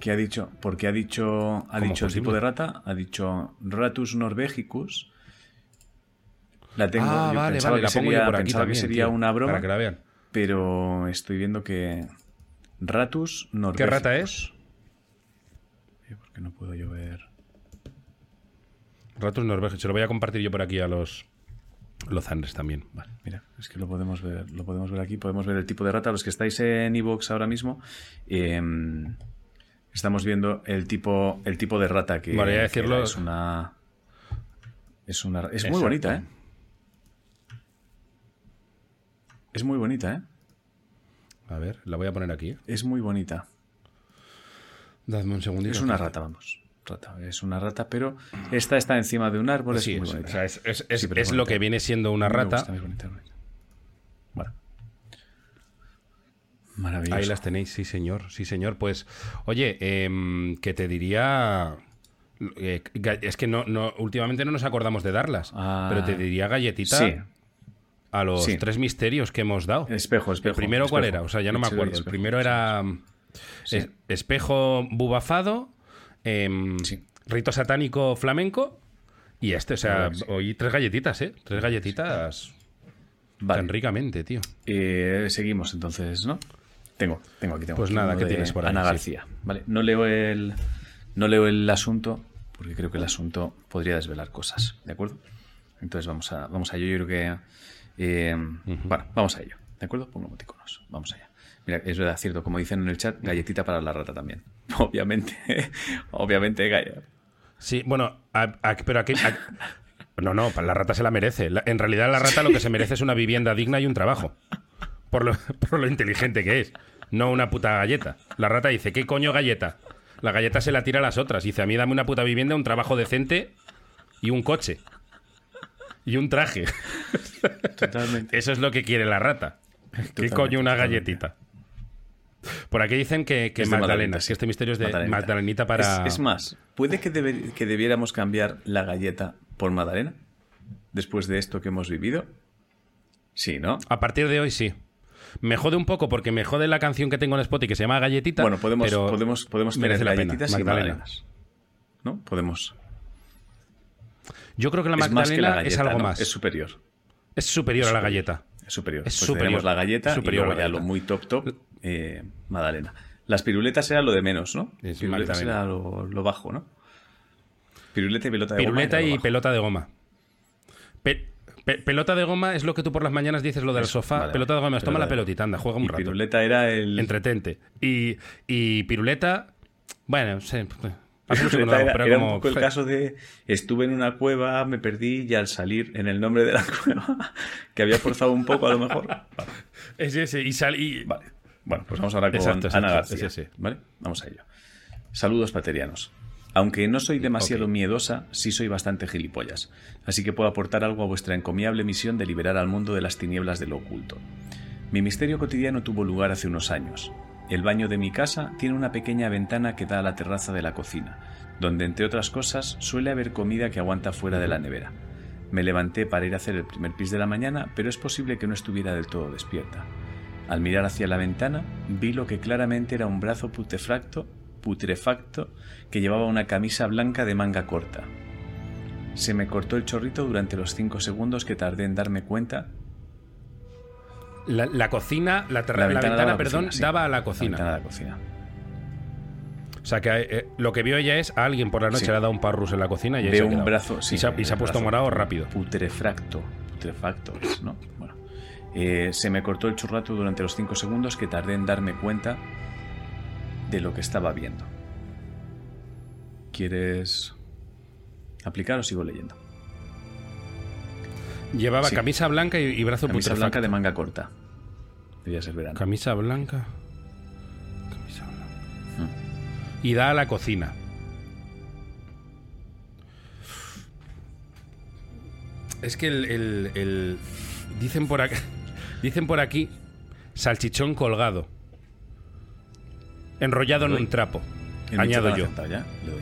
¿Qué ha dicho? Porque ha dicho, ha ¿Cómo dicho el tipo de rata, ha dicho Ratus norvegicus. La tengo, ah, yo vale, pensaba vale, que la pongo sería, yo por aquí pensaba que sería tío, una broma, Para que la vean. pero estoy viendo que Ratus norvegicus. ¿Qué rata es? ¿Por qué no puedo yo ver? Ratos Norvegios. Se lo voy a compartir yo por aquí a los lozanres también. Vale, mira, es que lo podemos ver, lo podemos ver aquí, podemos ver el tipo de rata. Los que estáis en iVoox ahora mismo, eh, estamos viendo el tipo, el tipo de rata que, Vale, que decirlo- es una. Es una. Es muy bonita, ¿eh? Es muy bonita, ¿eh? A ver, la voy a poner aquí. Es muy bonita. Dadme un segundito. Es una rata, vamos. Rata. Es una rata, pero esta está encima de un árbol. Sí, es muy es, bonita. o sea, es- es- es- Sí, pero es es lo que viene siendo una rata. gusta, es bonita, es bonita. Bueno. Maravilloso. Ahí las tenéis, sí, señor. Sí, señor. Pues, oye, em, que te diría. eh, es que no, no, últimamente no nos acordamos de darlas. Ah. pero te diría galletita Sí. a los Sí. tres misterios que hemos dado. Espejo, espejo. ¿El primero cuál era? O sea, ya no me acuerdo. El primero era Sí. es- espejo bubafado, em, Sí. rito satánico flamenco y este. O sea, Sí. hoy tres galletitas, ¿eh? Tres galletitas Vale. tan ricamente, tío. Eh, seguimos entonces, ¿no? Tengo, tengo aquí. Tengo Pues aquí nada, ¿qué tienes por ahí? Ana Sí. García. Vale, no leo el, no leo el asunto porque creo que el asunto podría desvelar cosas, ¿de acuerdo? Entonces vamos a, vamos a ello. Yo creo que, eh, bueno, vamos a ello, ¿de acuerdo? Pongo emoticonos, vamos allá. Mira, es verdad, cierto, como dicen en el chat, galletita para la rata también. <laughs> Obviamente, <laughs> obviamente, gall- Sí, bueno, a- a- pero aquí. a- no, no, la rata se la merece. La- en realidad, la rata lo que se merece es una vivienda digna y un trabajo. Por lo, <laughs> por lo inteligente que es. No una puta galleta. La rata dice: ¿Qué coño galleta? La galleta se la tira a las otras. Dice: A mí dame una puta vivienda, un trabajo decente y un coche. Y un traje. totalmente. Eso es lo que quiere la rata. ¿Qué coño una totalmente. galletita? Por aquí dicen que, que Es Magdalena, Magdalena, que sí. este misterio es de Magdalenita. Magdalenita para. Es, es más, ¿puede que, debe- que debiéramos cambiar la galleta por Madalena? Después de esto que hemos vivido. Sí, ¿no? A partir de hoy sí. Me jode un poco porque me jode la canción que tengo en Spotify que se llama Galletita. Bueno, podemos, pero podemos, podemos tener merece la pena. galletitas y Magdalena. magdalenas. ¿No? Podemos. Yo creo que la es más que la Magdalena galleta, es algo ¿no? más. Es superior. Es superior a la galleta. Es superior. Es Pues superior. la galleta Superior y luego ya lo muy top top, eh, magdalena. Las piruletas era lo de menos, ¿no? Es piruletas era lo, lo bajo, ¿no? Piruleta y pelota de goma Piruleta era lo y pelota de goma. Pe- pe- pelota de goma es lo que tú por las mañanas dices lo del Eso, sofá. vale, pelota de goma, toma la pelotita, anda, juega un Y rato. piruleta era el... Entretente. Y, y piruleta, bueno, que no Piruleta era, pero era como- un poco el caso de estuve en una cueva, me perdí y al salir en el nombre de la <laughs> cueva, que había forzado un poco a lo mejor. Es ese, y sal- y- Vale. Bueno, pues vamos ahora con Exacto, exacto, Ana García. es ese. ¿Vale? Vamos a ello. Saludos paterianos. Aunque no soy demasiado miedosa, sí soy bastante gilipollas. Así que puedo aportar algo a vuestra encomiable misión de liberar al mundo de las tinieblas de lo oculto. Mi misterio cotidiano tuvo lugar hace unos años. El baño de mi casa tiene una pequeña ventana que da a la terraza de la cocina, donde entre otras cosas suele haber comida que aguanta fuera de la nevera. Me levanté para ir a hacer el primer pis de la mañana, pero es posible que no estuviera del todo despierta. Al mirar hacia la ventana, vi lo que claramente era un brazo putrefacto, putrefacto que llevaba una camisa blanca de manga corta. Se me cortó el chorrito durante los cinco segundos que tardé en darme cuenta. la, la cocina, la, La la ventana ventana, daba la perdón, cocina, sí. daba a la La cocina. ventana de la cocina. O sea, que eh, lo que vio ella es a alguien por la noche Sí. le ha dado un parrus en la cocina y se Veo ha un quedado. brazo. Sí, y se ha, y se ha el puesto morado rápido. Putrefacto. Putrefacto, es, ¿no? Bueno. Eh, se me cortó el churrato durante los cinco segundos que tardé en darme cuenta de lo que estaba viendo. ¿Quieres aplicar o sigo leyendo? Llevaba Sí. camisa blanca y, y brazo Camisa blanca de manga corta. Debía ser verano. Camisa blanca. Camisa blanca. Mm. Y da a la cocina. Es que el, el- el- dicen por aquí, dicen por aquí salchichón colgado, enrollado en un trapo. El Añado yo. te ha acertado ya, le doy.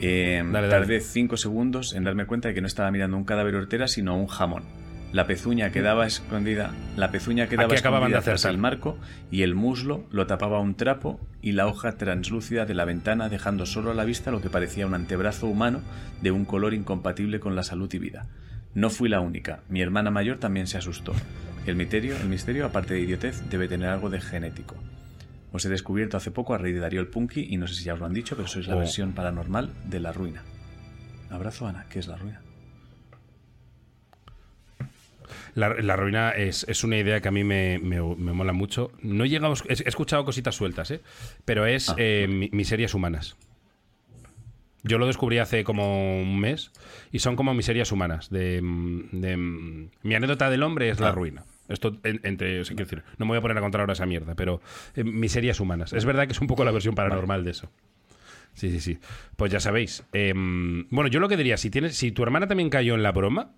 Eh, Dale, dale. tardé cinco segundos en darme cuenta de que no estaba mirando un cadáver hortera, sino un jamón. La pezuña quedaba escondida, la pezuña quedaba Aquí acababan de escondida tras acertar. el marco y el muslo lo tapaba un trapo y la hoja translúcida de la ventana dejando solo a la vista lo que parecía un antebrazo humano de un color incompatible con la salud y vida. No fui la única, mi hermana mayor también se asustó. El misterio, el misterio, aparte de idiotez, debe tener algo de genético. Os he descubierto hace poco a Rey de Darío el Punky y no sé si ya os lo han dicho, pero sois la Oh. versión paranormal de La Ruina. Abrazo, Ana. ¿Qué es La Ruina? La, la ruina es, es una idea que a mí me, me- me mola mucho. No he llegado, he, he escuchado cositas sueltas, ¿eh? pero es Ah. eh, mi- miserias humanas. Yo lo descubrí hace como un mes y son como miserias humanas. De, de, mi anécdota del hombre es la Ah. ruina. Esto en- entre, o sea, quiero decir, no me voy a poner a contar ahora esa mierda, pero eh, miserias humanas. Es verdad que es un poco la versión paranormal de eso. Sí, sí, sí. Pues ya sabéis. Em, bueno, yo lo que diría, si tienes, si tu hermana también cayó en la broma,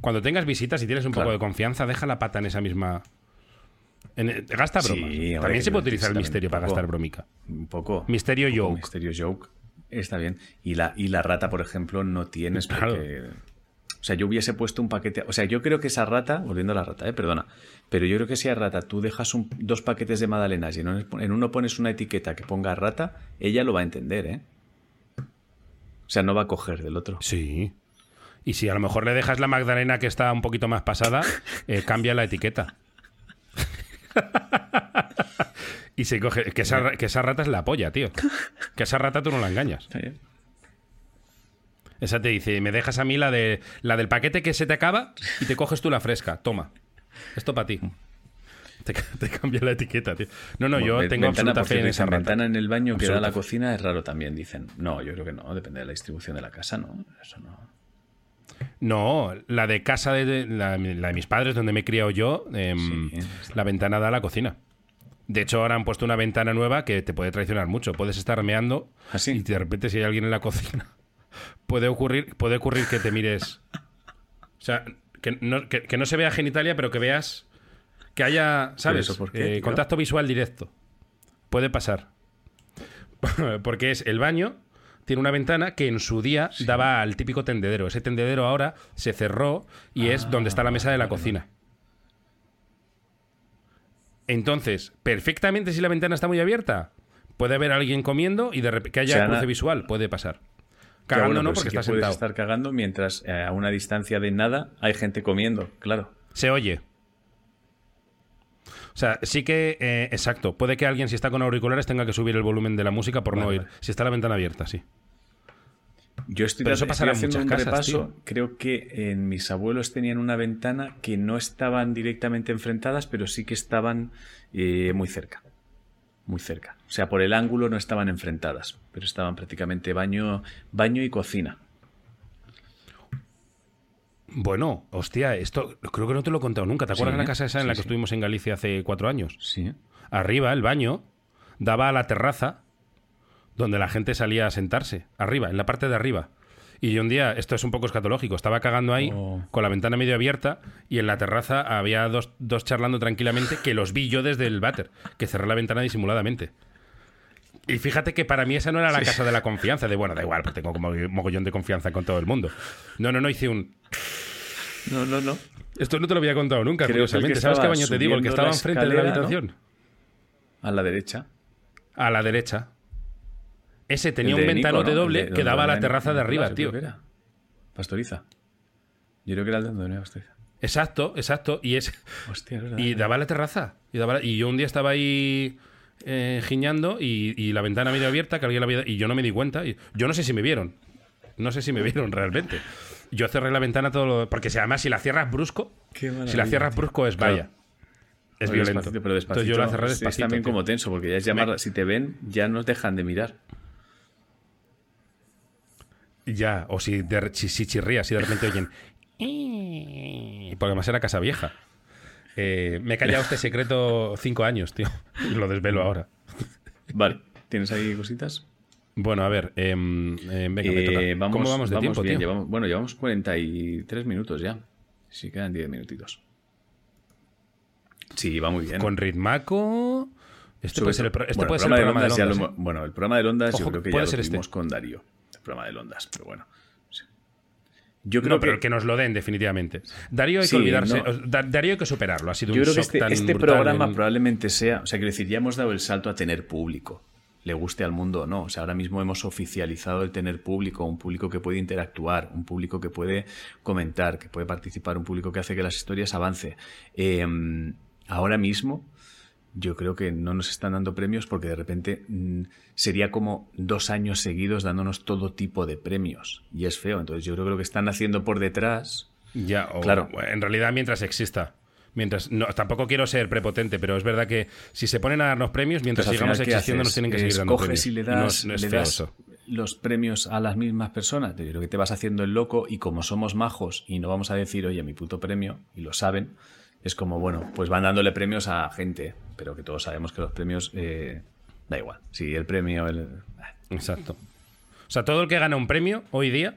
cuando tengas visitas y tienes un poco de confianza, deja la pata en esa misma. en- gasta Sí, broma. hombre, también se puede utilizar el misterio para gastar bromica. Un poco. Misterio un poco joke. Misterio joke. Está bien. Y la, y la rata, por ejemplo, no tienes Claro. porque. O sea, yo hubiese puesto un paquete. O sea, yo creo que esa rata, volviendo a la rata, eh, perdona. Pero yo creo que si a rata tú dejas un- dos paquetes de magdalenas y en uno, pones una etiqueta que ponga rata, ella lo va a entender, ¿eh? O sea, no va a coger del otro. Sí. Y si a lo mejor le dejas la Magdalena que está un poquito más pasada, eh, cambia la etiqueta. <laughs> y se coge. Que esa, que esa rata es la polla, tío. Que esa rata tú no la engañas. Esa te dice, me dejas a mí la de la del paquete que se te acaba y te coges tú la fresca. Toma. Esto para ti. Te, te cambia la etiqueta, tío. No, no, yo tengo ventana, absoluta fe en esa rata. ventana en el baño que da a la fe. cocina es raro también, dicen. No, yo creo que no, depende de la distribución de la casa, ¿no? Eso no. No, la de casa de, la, la de mis padres, donde me he criado yo, em, Sí, la ventana da a la cocina. De hecho, ahora han puesto una ventana nueva que te puede traicionar mucho. Puedes estar meando ¿Ah, sí? y de repente si hay alguien en la cocina, puede ocurrir, puede ocurrir que te mires... O sea, que no, que- que no se vea genitalia, pero que veas que haya, ¿sabes? eso por qué, Eh, contacto visual directo. Puede pasar. <laughs> Porque es el baño, tiene una ventana que en su día daba al típico tendedero. Ese tendedero ahora se cerró y es donde está la mesa de la cocina. Entonces, perfectamente si la ventana está muy abierta, puede haber alguien comiendo y de repente que haya O sea, cruce visual, puede pasar. Cagando bueno, no, sí porque que está puedes sentado. estar cagando mientras eh, a una distancia de nada hay gente comiendo, claro. Se oye. O sea, sí que, eh, exacto, puede que alguien si está con auriculares tenga que subir el volumen de la música por no Vale, oír. Si está la ventana abierta, sí. Yo estoy, Pero eso estoy pasará en haciendo muchas un casas, repaso. tío. Creo que en mis abuelos tenían una ventana que no estaban directamente enfrentadas, pero sí que estaban eh, muy cerca. Muy cerca. O sea, por el ángulo no estaban enfrentadas, pero estaban prácticamente baño, baño y cocina. Bueno, hostia, esto creo que no te lo he contado nunca. ¿Te acuerdas Sí, de la casa esa en sí, la que sí. estuvimos en Galicia hace cuatro años? Sí. Arriba, el baño daba a la terraza donde la gente salía a sentarse. Arriba, en la parte de arriba. Y yo un día, esto es un poco escatológico, estaba cagando ahí Oh. con la ventana medio abierta y en la terraza había dos, dos charlando tranquilamente que los vi yo desde el váter, que cerré la ventana disimuladamente. Y fíjate que para mí esa no era la casa de la confianza, de bueno, da igual, pues tengo como mogollón de confianza con todo el mundo. No, no, no, hice un... No, no, no. Esto no te lo había contado nunca, Creo que curiosamente. ¿Sabes qué baño te digo? El que estaba la enfrente de la habitación. A la derecha. A la derecha. Ese tenía un ventanote ¿no? doble de- que daba a la terraza de arriba, tío. era. Pastoriza. Yo creo que era el de donde venía Pastoriza. Exacto, exacto. Y, es, Hostia, es verdad. y daba a la terraza. Y, daba la- y yo un día estaba ahí eh, giñando y, y la ventana medio abierta, que alguien la había... Y yo no me di cuenta. Y, yo no sé si me vieron. No sé si me vieron realmente. Yo cerré la ventana todo lo... Porque si además si la cierras brusco, si la cierras tío. brusco es Claro. vaya. Es Oye, violento. despacito, pero despacito. Entonces yo la cerré es- despacito. Es también tío. como tenso, porque ya es llamar, Me- si te ven, ya nos dejan de mirar. Ya, o si, de- si, si chirrías, si de repente oyen. <laughs> Porque además era casa vieja. Eh, me he callado este secreto cinco años, tío. Y <laughs> lo desvelo ahora. Vale, ¿tienes ahí cositas? Bueno, a ver, em, em, venga, me Eh, toca. ¿Cómo vamos de tiempo, bien, tío? llevamos- bueno, llevamos 43 minutos ya. Sí, quedan 10 minutitos. Sí, va muy bien. Con ritmaco. Este puede ser el, pro- este bueno, puede ser el de programa de Ondas lo Ondas, hemos- Bueno, el programa de Ondas yo Ojo, creo que ya lo este. con Darío. El programa de Ondas, pero bueno. Sí. Yo creo No, pero que, que nos lo den, definitivamente. Darío hay Sí, que olvidarse. no. o- Da- Darío hay que superarlo. Ha sido yo un creo que este, tan este programa en- probablemente sea, o sea, quiero decir, ya hemos dado el salto a tener público, le guste al mundo o no. O sea, ahora mismo hemos oficializado el tener público, un público que puede interactuar, un público que puede comentar, que puede participar, un público que hace que las historias avance. Eh, ahora mismo, yo creo que no nos están dando premios porque de repente mm, sería como dos años seguidos dándonos todo tipo de premios. Y es feo. Entonces yo creo que lo que están haciendo por detrás. Ya, o- Claro. En realidad, mientras exista. Mientras, no, tampoco quiero ser prepotente, pero es verdad que si se ponen a darnos premios, mientras Pues sigamos final, ¿qué existiendo, nos tienen que seguir dando premios. y le no das, no le das los premios a las mismas personas. Yo creo que te vas haciendo el loco y como somos majos y no vamos a decir, oye, mi puto premio, y lo saben, es como, bueno, pues van dándole premios a gente, pero que todos sabemos que los premios, eh, da igual. Si el premio... El... Exacto. O sea, todo el que gana un premio hoy día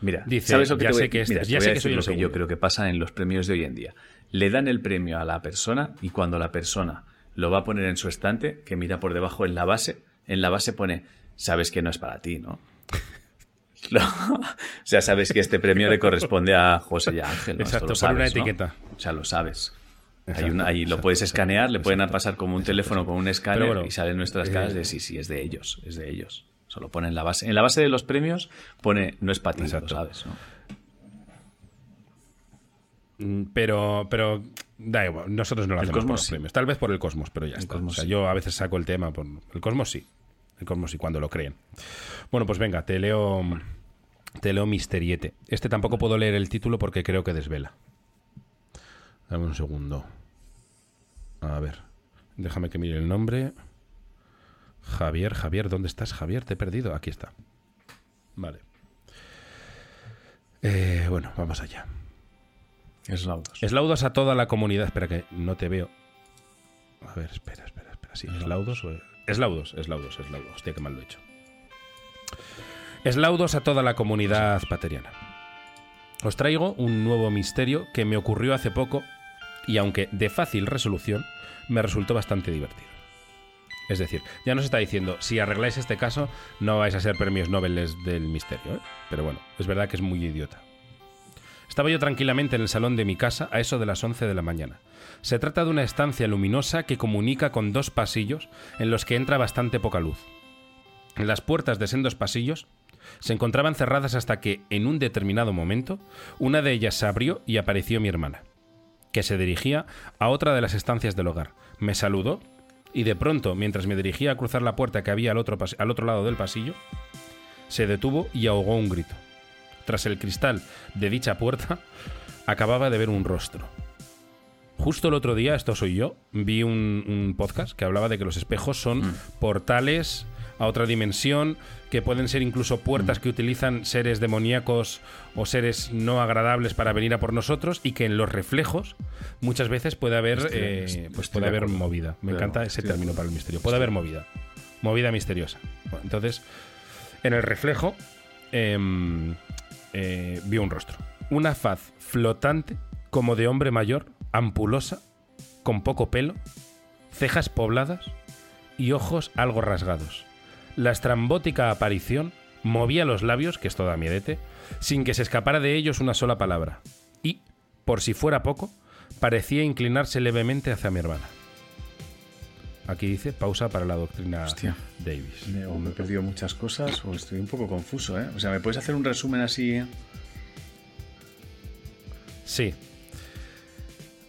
Mira, Dice, ¿sabes lo que ya te voy- sé que es- mira, ya sé que soy lo que yo creo que pasa en los premios de hoy en día. Le dan el premio a la persona y cuando la persona lo va a poner en su estante, que mira por debajo en la base, en la base pone, sabes que no es para ti, ¿no? <laughs> O sea, sabes que este premio le corresponde a José y a Ángel. Exacto, por una etiqueta. O sea, lo sabes. Hay una- ahí lo puedes exacto, escanear, le pueden pasar como un teléfono con un escáner bueno, y salen nuestras eh, caras de sí, sí, es de ellos, es de ellos. Solo pone en la base. En la base de los premios pone no es para ti, lo sabes, ¿no? Mm, Pero, pero da igual, nosotros no lo El hacemos por los sí. premios. Tal vez por el Cosmos, pero ya está. Cosmos o sea, sí. yo a veces saco el tema por el Cosmos sí. El Cosmos sí, cuando lo creen. Bueno, pues venga, te leo te leo Misteriete. Este tampoco puedo leer el título porque creo que desvela. Dame un segundo. A ver. Déjame que mire el nombre. Javier, Javier, ¿dónde estás, Javier? Te he perdido. Aquí está. Vale. Eh, bueno, vamos allá. Es laudos. Eslaudos a toda la comunidad. Espera que no te veo. A ver, espera, espera, espera. Sí, eslaudos o... Eslaudos, eslaudos, eslaudos. Hostia, qué mal lo he hecho. Eslaudos a toda la comunidad pateriana. Os traigo un nuevo misterio que me ocurrió hace poco y aunque de fácil resolución, me resultó bastante divertido. Es decir, ya nos está diciendo, si arregláis este caso, no vais a ser premios Nobel del misterio. ¿eh? Pero bueno, es verdad que es muy idiota. Estaba yo tranquilamente en el salón de mi casa a eso de las 11 de la mañana. Se trata de una estancia luminosa que comunica con dos pasillos en los que entra bastante poca luz. Las puertas de sendos pasillos se encontraban cerradas hasta que, en un determinado momento, una de ellas se abrió y apareció mi hermana, que se dirigía a otra de las estancias del hogar. Me saludó y de pronto, mientras me dirigía a cruzar la puerta que había al otro, al otro lado del pasillo, se detuvo y ahogó un grito. Tras el cristal de dicha puerta, acababa de ver un rostro. Justo el otro día, esto soy yo, vi un, un podcast que hablaba de que los espejos son portales a otra dimensión, que pueden ser incluso puertas que utilizan seres demoníacos o seres no agradables para venir a por nosotros y que en los reflejos muchas veces puede haber, eh, pues de puede haber movida. Me encanta ese término para el misterio. Puede haber movida. Movida misteriosa. Bueno, entonces, en el reflejo em, eh, vio un rostro. Una faz flotante, como de hombre mayor, ampulosa, con poco pelo, cejas pobladas y ojos algo rasgados. La estrambótica aparición movía los labios, que esto da miedete, sin que se escapara de ellos una sola palabra. Y, por si fuera poco, parecía inclinarse levemente hacia mi hermana. Aquí dice pausa para la doctrina Hostia. Davis. Me- o me he perdido muchas cosas o estoy un poco confuso, ¿eh? O sea, ¿me puedes hacer un resumen así? Sí.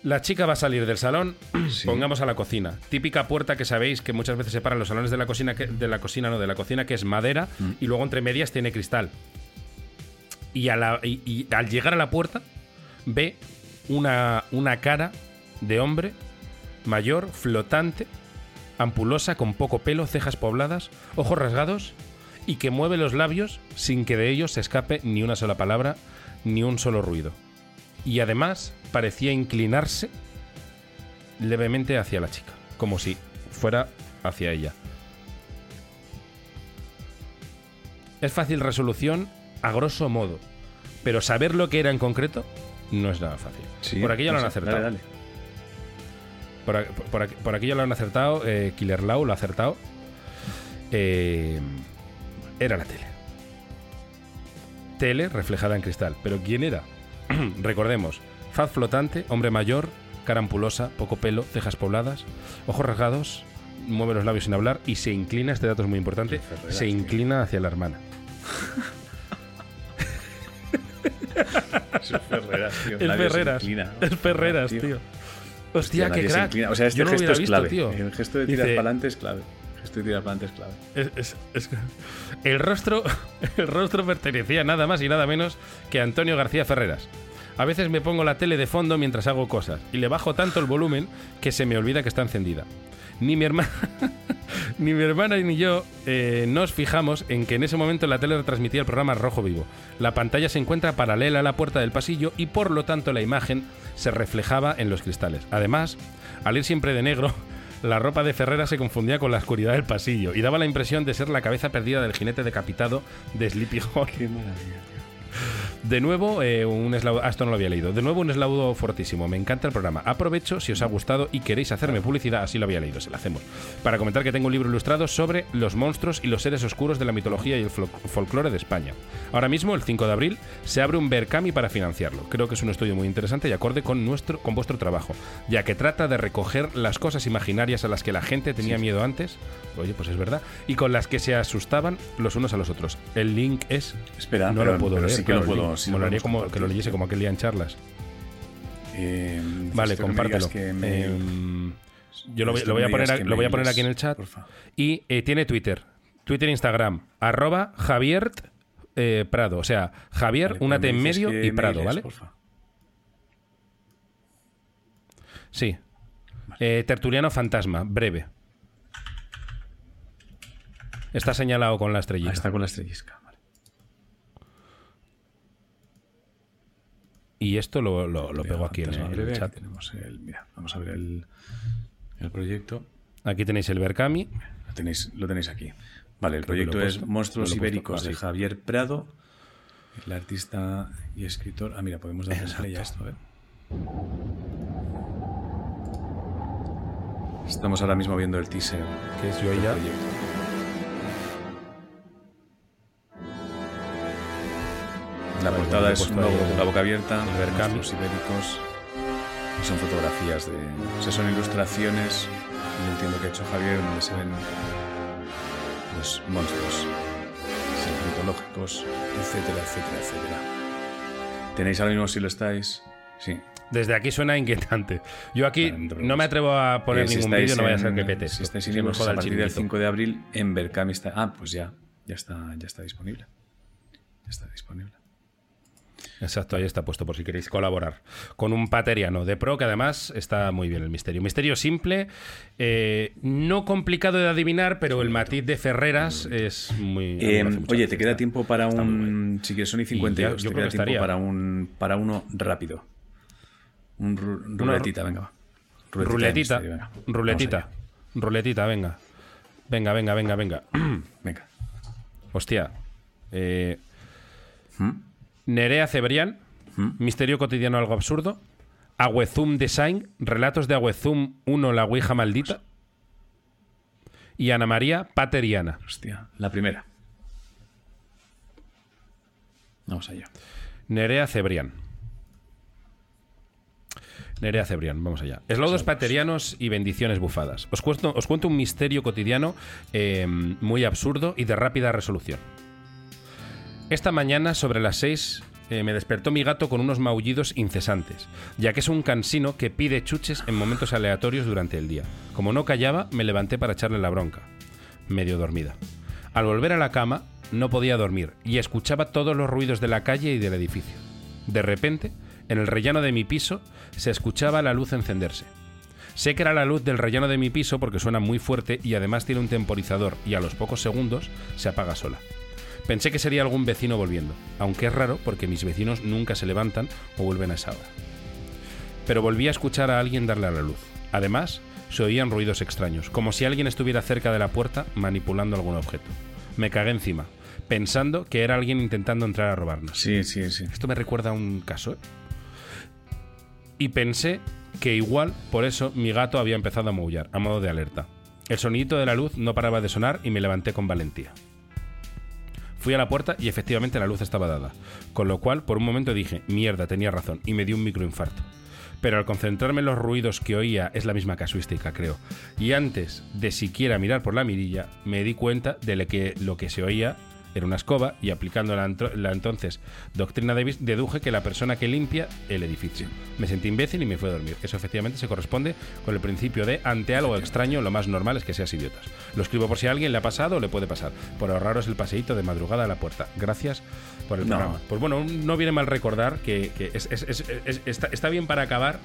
La chica va a salir del salón, <clears throat> Sí. pongamos a la cocina. Típica puerta que sabéis que muchas veces separan los salones de la cocina, que- de la cocina, no, de la cocina que es madera Mm. y luego entre medias tiene cristal. Y, a la- y- y al llegar a la puerta ve una, una cara de hombre mayor, flotante, ampulosa, con poco pelo, cejas pobladas, ojos rasgados y que mueve los labios sin que de ellos se escape ni una sola palabra ni un solo ruido. Y además parecía inclinarse levemente hacia la chica, como si fuera hacia ella. Es fácil resolución a grosso modo, pero saber lo que era en concreto no es nada fácil. por aquí ya lo han acertado. Dale, dale. Por, aquí- por aquí, por aquí ya lo han acertado. eh, Killer Lau lo ha acertado. Eh, era la tele. Tele reflejada en cristal. ¿Pero quién era? <clears throat> Recordemos. Faz flotante, hombre mayor, cara ampulosa, poco pelo, cejas pobladas, ojos rasgados, mueve los labios sin hablar y se inclina, este dato es muy importante, Ferreras, se tío. inclina hacia la hermana. <laughs> Es Ferreras, tío. Es Ferreras. inclina, ¿no? Es Ferreras, Tío. tío. Hostia, qué crack. O sea, este Yo no lo gesto hubiera es visto, clave. tío. El gesto de tirar Dice- para adelante es clave. El gesto de tirar para adelante es clave. Es- es- es- el, rostro, <laughs> el rostro pertenecía nada más y nada menos que a Antonio García Ferreras. A veces me pongo la tele de fondo mientras hago cosas y le bajo tanto el volumen que se me olvida que está encendida. Ni mi hermana, <laughs> ni mi hermana ni yo eh, nos fijamos en que en ese momento la tele retransmitía el programa Rojo Vivo. La pantalla se encuentra paralela a la puerta del pasillo y por lo tanto la imagen se reflejaba en los cristales. Además, al ir siempre de negro, <laughs> La ropa de Ferrera se confundía con la oscuridad del pasillo y daba la impresión de ser la cabeza perdida del jinete decapitado de Sleepy Hollow. Qué maravilla. De nuevo, eh, un eslaudo. Ah, esto no lo había leído. De nuevo, un eslaudo fortísimo. Me encanta el programa. Aprovecho si os ha gustado y queréis hacerme publicidad, así lo había leído, se lo hacemos. Para comentar que tengo un libro ilustrado sobre los monstruos y los seres oscuros de la mitología y el fol- folclore de España. Ahora mismo, el 5 de abril, se abre un Berkami para financiarlo. Creo que es un estudio muy interesante y acorde con, nuestro, con vuestro trabajo, ya que trata de recoger las cosas imaginarias a las que la gente tenía miedo antes. Oye, pues es verdad. Y con las que se asustaban los unos a los otros. El link es Espera, no pero- lo puedo leer. sí que claro, puedo- link. sí lo Molaría podemos como que lo leyese como aquel día en charlas. Eh, Vale, me compártelo. me- Em, yo lo voy, necesito lo voy a poner, a- lo voy a poner aquí en el chat. porfa. Y eh, tiene Twitter. Twitter Instagram. Arroba Javier eh, Prado. O sea, Javier, Vale, una T en medio y Prado, ¿vale? porfa. Sí. Eh, tertuliano fantasma, breve. Está señalado con la Ah, estrellita. está con la estrellisca. Y esto lo, lo, lo pego aquí en el, chat. tenemos el, mira, vamos a ver el, el proyecto. Aquí tenéis el Berkami. Lo tenéis, lo tenéis aquí. Vale, el Creo proyecto es puesto. Monstruos puesto. Ibéricos Ah, de. Javier Prado, el artista y escritor. Ah, mira, podemos darle play a esto, ¿eh? Estamos ahora mismo viendo el teaser Que es yo ya. proyecto. La portada es un logo con la boca abierta, monstruos ibéricos. Y son fotografías de. O sea, son ilustraciones. Yo entiendo que ha hecho Javier, donde se ven pues, monstruos mitológicos, etcétera, etcétera, etcétera. Tenéis ahora mismo, si lo estáis. Sí. Desde aquí suena inquietante. Yo aquí no me atrevo a poner Eh, si ningún vídeo, no vaya a ser que pete. Si estáis en a partir del chiringuito. 5 de abril, en Berkami está. Ah, pues ya. Ya está, ya está disponible. Ya está disponible. Exacto, ahí está puesto por si queréis colaborar. Con un pateriano de pro que además está muy bien el misterio. Misterio simple, eh, no complicado de adivinar, pero el matiz de Ferreras es muy... Eh, mucha oye, te queda tiempo para Está un. Si quieres, son y 52. yo te creo queda que tiempo estaría. para, un, para uno rápido. Un ru- ruletita, venga. va. Ruletita, misterio, venga. Ruletita, ruletita, venga. Venga, venga, venga, venga. <clears throat> Venga. Hostia. Eh, ¿Mm? Nerea Cebrián, ¿Mm? Misterio cotidiano algo absurdo. Agüezum Design, Relatos de Agüezum 1, La Ouija Maldita. Y Ana María Pateriana. Hostia, la primera. Vamos allá. Nerea Cebrián. Nerea Cebrián, vamos allá. Eslaudos paterianos y bendiciones bufadas. Os cuento, os cuento un misterio cotidiano eh, muy absurdo y de rápida resolución. Esta mañana, sobre las 6, eh, me despertó mi gato con unos maullidos incesantes, ya que es un cansino que pide chuches en momentos aleatorios durante el día. Como no callaba, me levanté para echarle la bronca, medio dormida. Al volver a la cama, no podía dormir y escuchaba todos los ruidos de la calle y del edificio. De repente, en el rellano de mi piso, se escuchaba la luz encenderse. Sé que era la luz del rellano de mi piso porque suena muy fuerte y además tiene un temporizador y a los pocos segundos se apaga sola. Pensé que sería algún vecino volviendo, aunque es raro porque mis vecinos nunca se levantan o vuelven a esa hora. Pero volví a escuchar a alguien darle a la luz. Además, se oían ruidos extraños, como si alguien estuviera cerca de la puerta manipulando algún objeto. Me cagué encima, pensando que era alguien intentando entrar a robarnos. Sí, sí, sí. Esto me recuerda a un caso. ¿eh? Y pensé que igual por eso mi gato había empezado a maullar, a modo de alerta. El sonidito de la luz no paraba de sonar y me levanté con valentía. Fui a la puerta y efectivamente la luz estaba dada, con lo cual por un momento dije, mierda, tenía razón, y me dio un microinfarto. Pero al concentrarme en los ruidos que oía es la misma casuística, creo. Y antes de siquiera mirar por la mirilla, me di cuenta de que, lo que se oía era una escoba y aplicando la, entonces doctrina Davis deduje que la persona que limpia el edificio. Me sentí imbécil y me fui a dormir. Eso efectivamente se corresponde con el principio de ante algo extraño lo más normal es que seas idiotas. Lo escribo por si a alguien le ha pasado o le puede pasar. Por ahorraros el paseíto de madrugada a la puerta. Gracias por el No. programa. Pues bueno, no viene mal recordar que, que es- es- es- es- está, está bien para acabar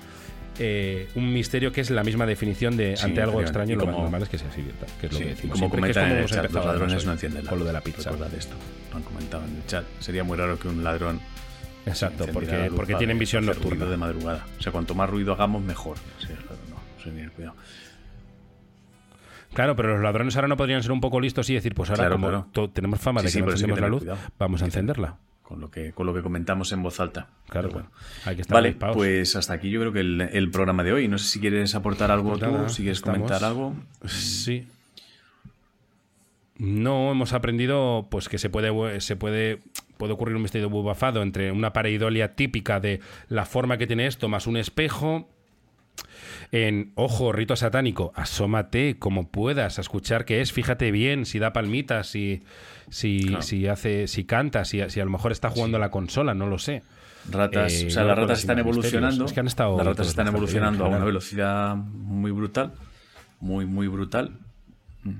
eh, un misterio que es la misma definición de Sí, ante algo extraño Y lo más normal es que seas idiota, que es lo Sí, que decimos como que es comentan como en el chat, los ladrones no encienden la con lo de la pizza. Recuerda de esto. Lo han comentado en el chat. Sería muy raro que un ladrón. Exacto, porque, porque tienen visión nocturna. de madrudada. O sea, cuanto más ruido hagamos, mejor. Sí, claro, no. Tener cuidado. Claro, pero los ladrones ahora no podrían ser un poco listos y decir, pues ahora Claro, como claro. tenemos fama Sí, de sí, que no hay que encendemos la luz, cuidado. vamos a encenderla. Con lo que, con lo que comentamos en voz alta. Claro, Pero hay que estar Vale, pues hasta aquí yo creo que el, el programa de hoy. No sé si quieres aportar algo tú, nada, si quieres estamos. comentar algo. Sí. No hemos aprendido pues que se puede se puede puede ocurrir un misterio bubafado entre una pareidolia típica de la forma que tiene esto más un espejo. En ojo, rito satánico, asómate como puedas a escuchar qué es, fíjate bien si da palmitas, si si, Claro. si hace si canta, si, si a lo mejor está jugando a la consola, no lo sé. Ratas, Eh, o sea, no las ratas están evolucionando. Es que han estado las ratas están bien, evolucionando a una velocidad muy brutal. Muy, muy brutal. Mm.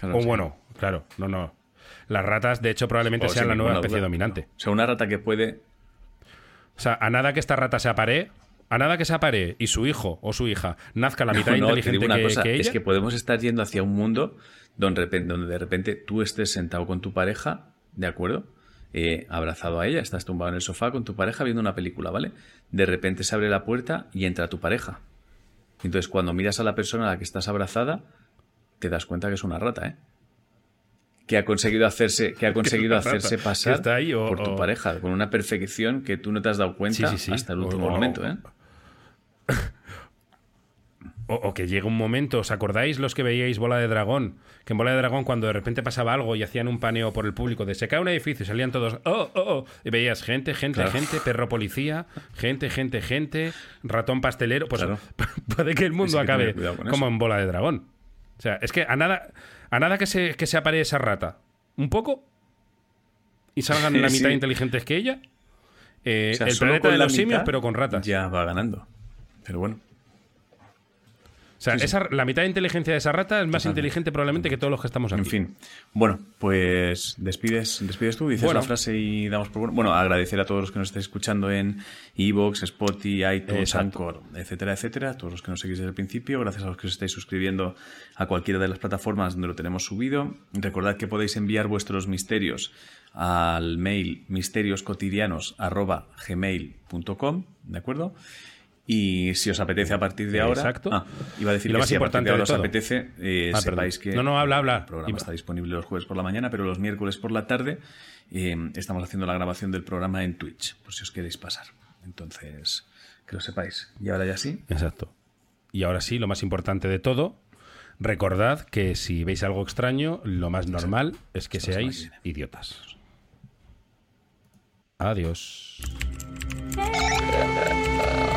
Claro, O sí. bueno, claro, no, no. Las ratas, de hecho, probablemente O sean la nueva especie duda. dominante. O sea, una rata que puede. O sea, a nada que esta rata se apare, a nada que se apare y su hijo o su hija nazca la mitad No, no, te inteligente una que, cosa, que ella. es que podemos estar yendo hacia un mundo donde, de repente- donde de repente tú estés sentado con tu pareja, ¿de acuerdo? Eh, abrazado a ella, estás tumbado en el sofá con tu pareja viendo una película, ¿vale? De repente se abre la puerta y entra tu pareja. Entonces, cuando miras a la persona a la que estás abrazada, te das cuenta que es una rata, ¿eh? Que ha conseguido hacerse, que ha <laughs> conseguido hacerse pasar está ahí o- por tu o- pareja, con una perfección que tú no te has dado cuenta Sí, sí, sí. hasta el último o- momento, ¿eh? <laughs> O, que llegue un momento, ¿os acordáis los que veíais Bola de Dragón? Que en Bola de Dragón cuando de repente pasaba algo y hacían un paneo por el público de se cae un edificio y salían todos, oh, oh, oh, y veías gente, gente, Claro. gente, perro policía, gente, gente, gente, ratón pastelero, pues Claro. <laughs> puede que el mundo acabe como en Bola de Dragón. O sea, es que a nada, a nada que se, que se apare esa rata, un poco, y salgan <laughs> la Sí. mitad inteligentes que ella, eh, O sea, el planeta de los simios, mitad pero con ratas. Ya va ganando. Pero bueno. O sea, Sí, sí. esa- la mitad de inteligencia de esa rata es más Totalmente. inteligente probablemente que todos los que estamos aquí. En fin. Bueno, pues despides, despides tú, dices Bueno. la frase y damos por bueno. Bueno, agradecer a todos los que nos estáis escuchando en Evox, Spotify, iTunes. Anchor, etcétera, etcétera. A todos los que nos seguís desde el principio. Gracias a los que os estáis suscribiendo a cualquiera de las plataformas donde lo tenemos subido. Recordad que podéis enviar vuestros misterios al mail misterioscotidianos.gmail.com, ¿de acuerdo? Y si os apetece a partir de ahora... Exacto. Ah, iba a decir lo que más si a partir importante de ahora de os todo. apetece, eh, Ah, perdón. sepáis que... No, no, habla, habla. El programa Iba- está disponible los jueves por la mañana, pero los miércoles por la tarde eh, estamos haciendo la grabación del programa en Twitch, por si os queréis pasar. Entonces, que lo sepáis. Y ahora ya sí. Exacto. Y ahora sí, lo más importante de todo, recordad que si veis algo extraño, lo más normal es que Hasta seáis idiotas. Adiós. <laughs>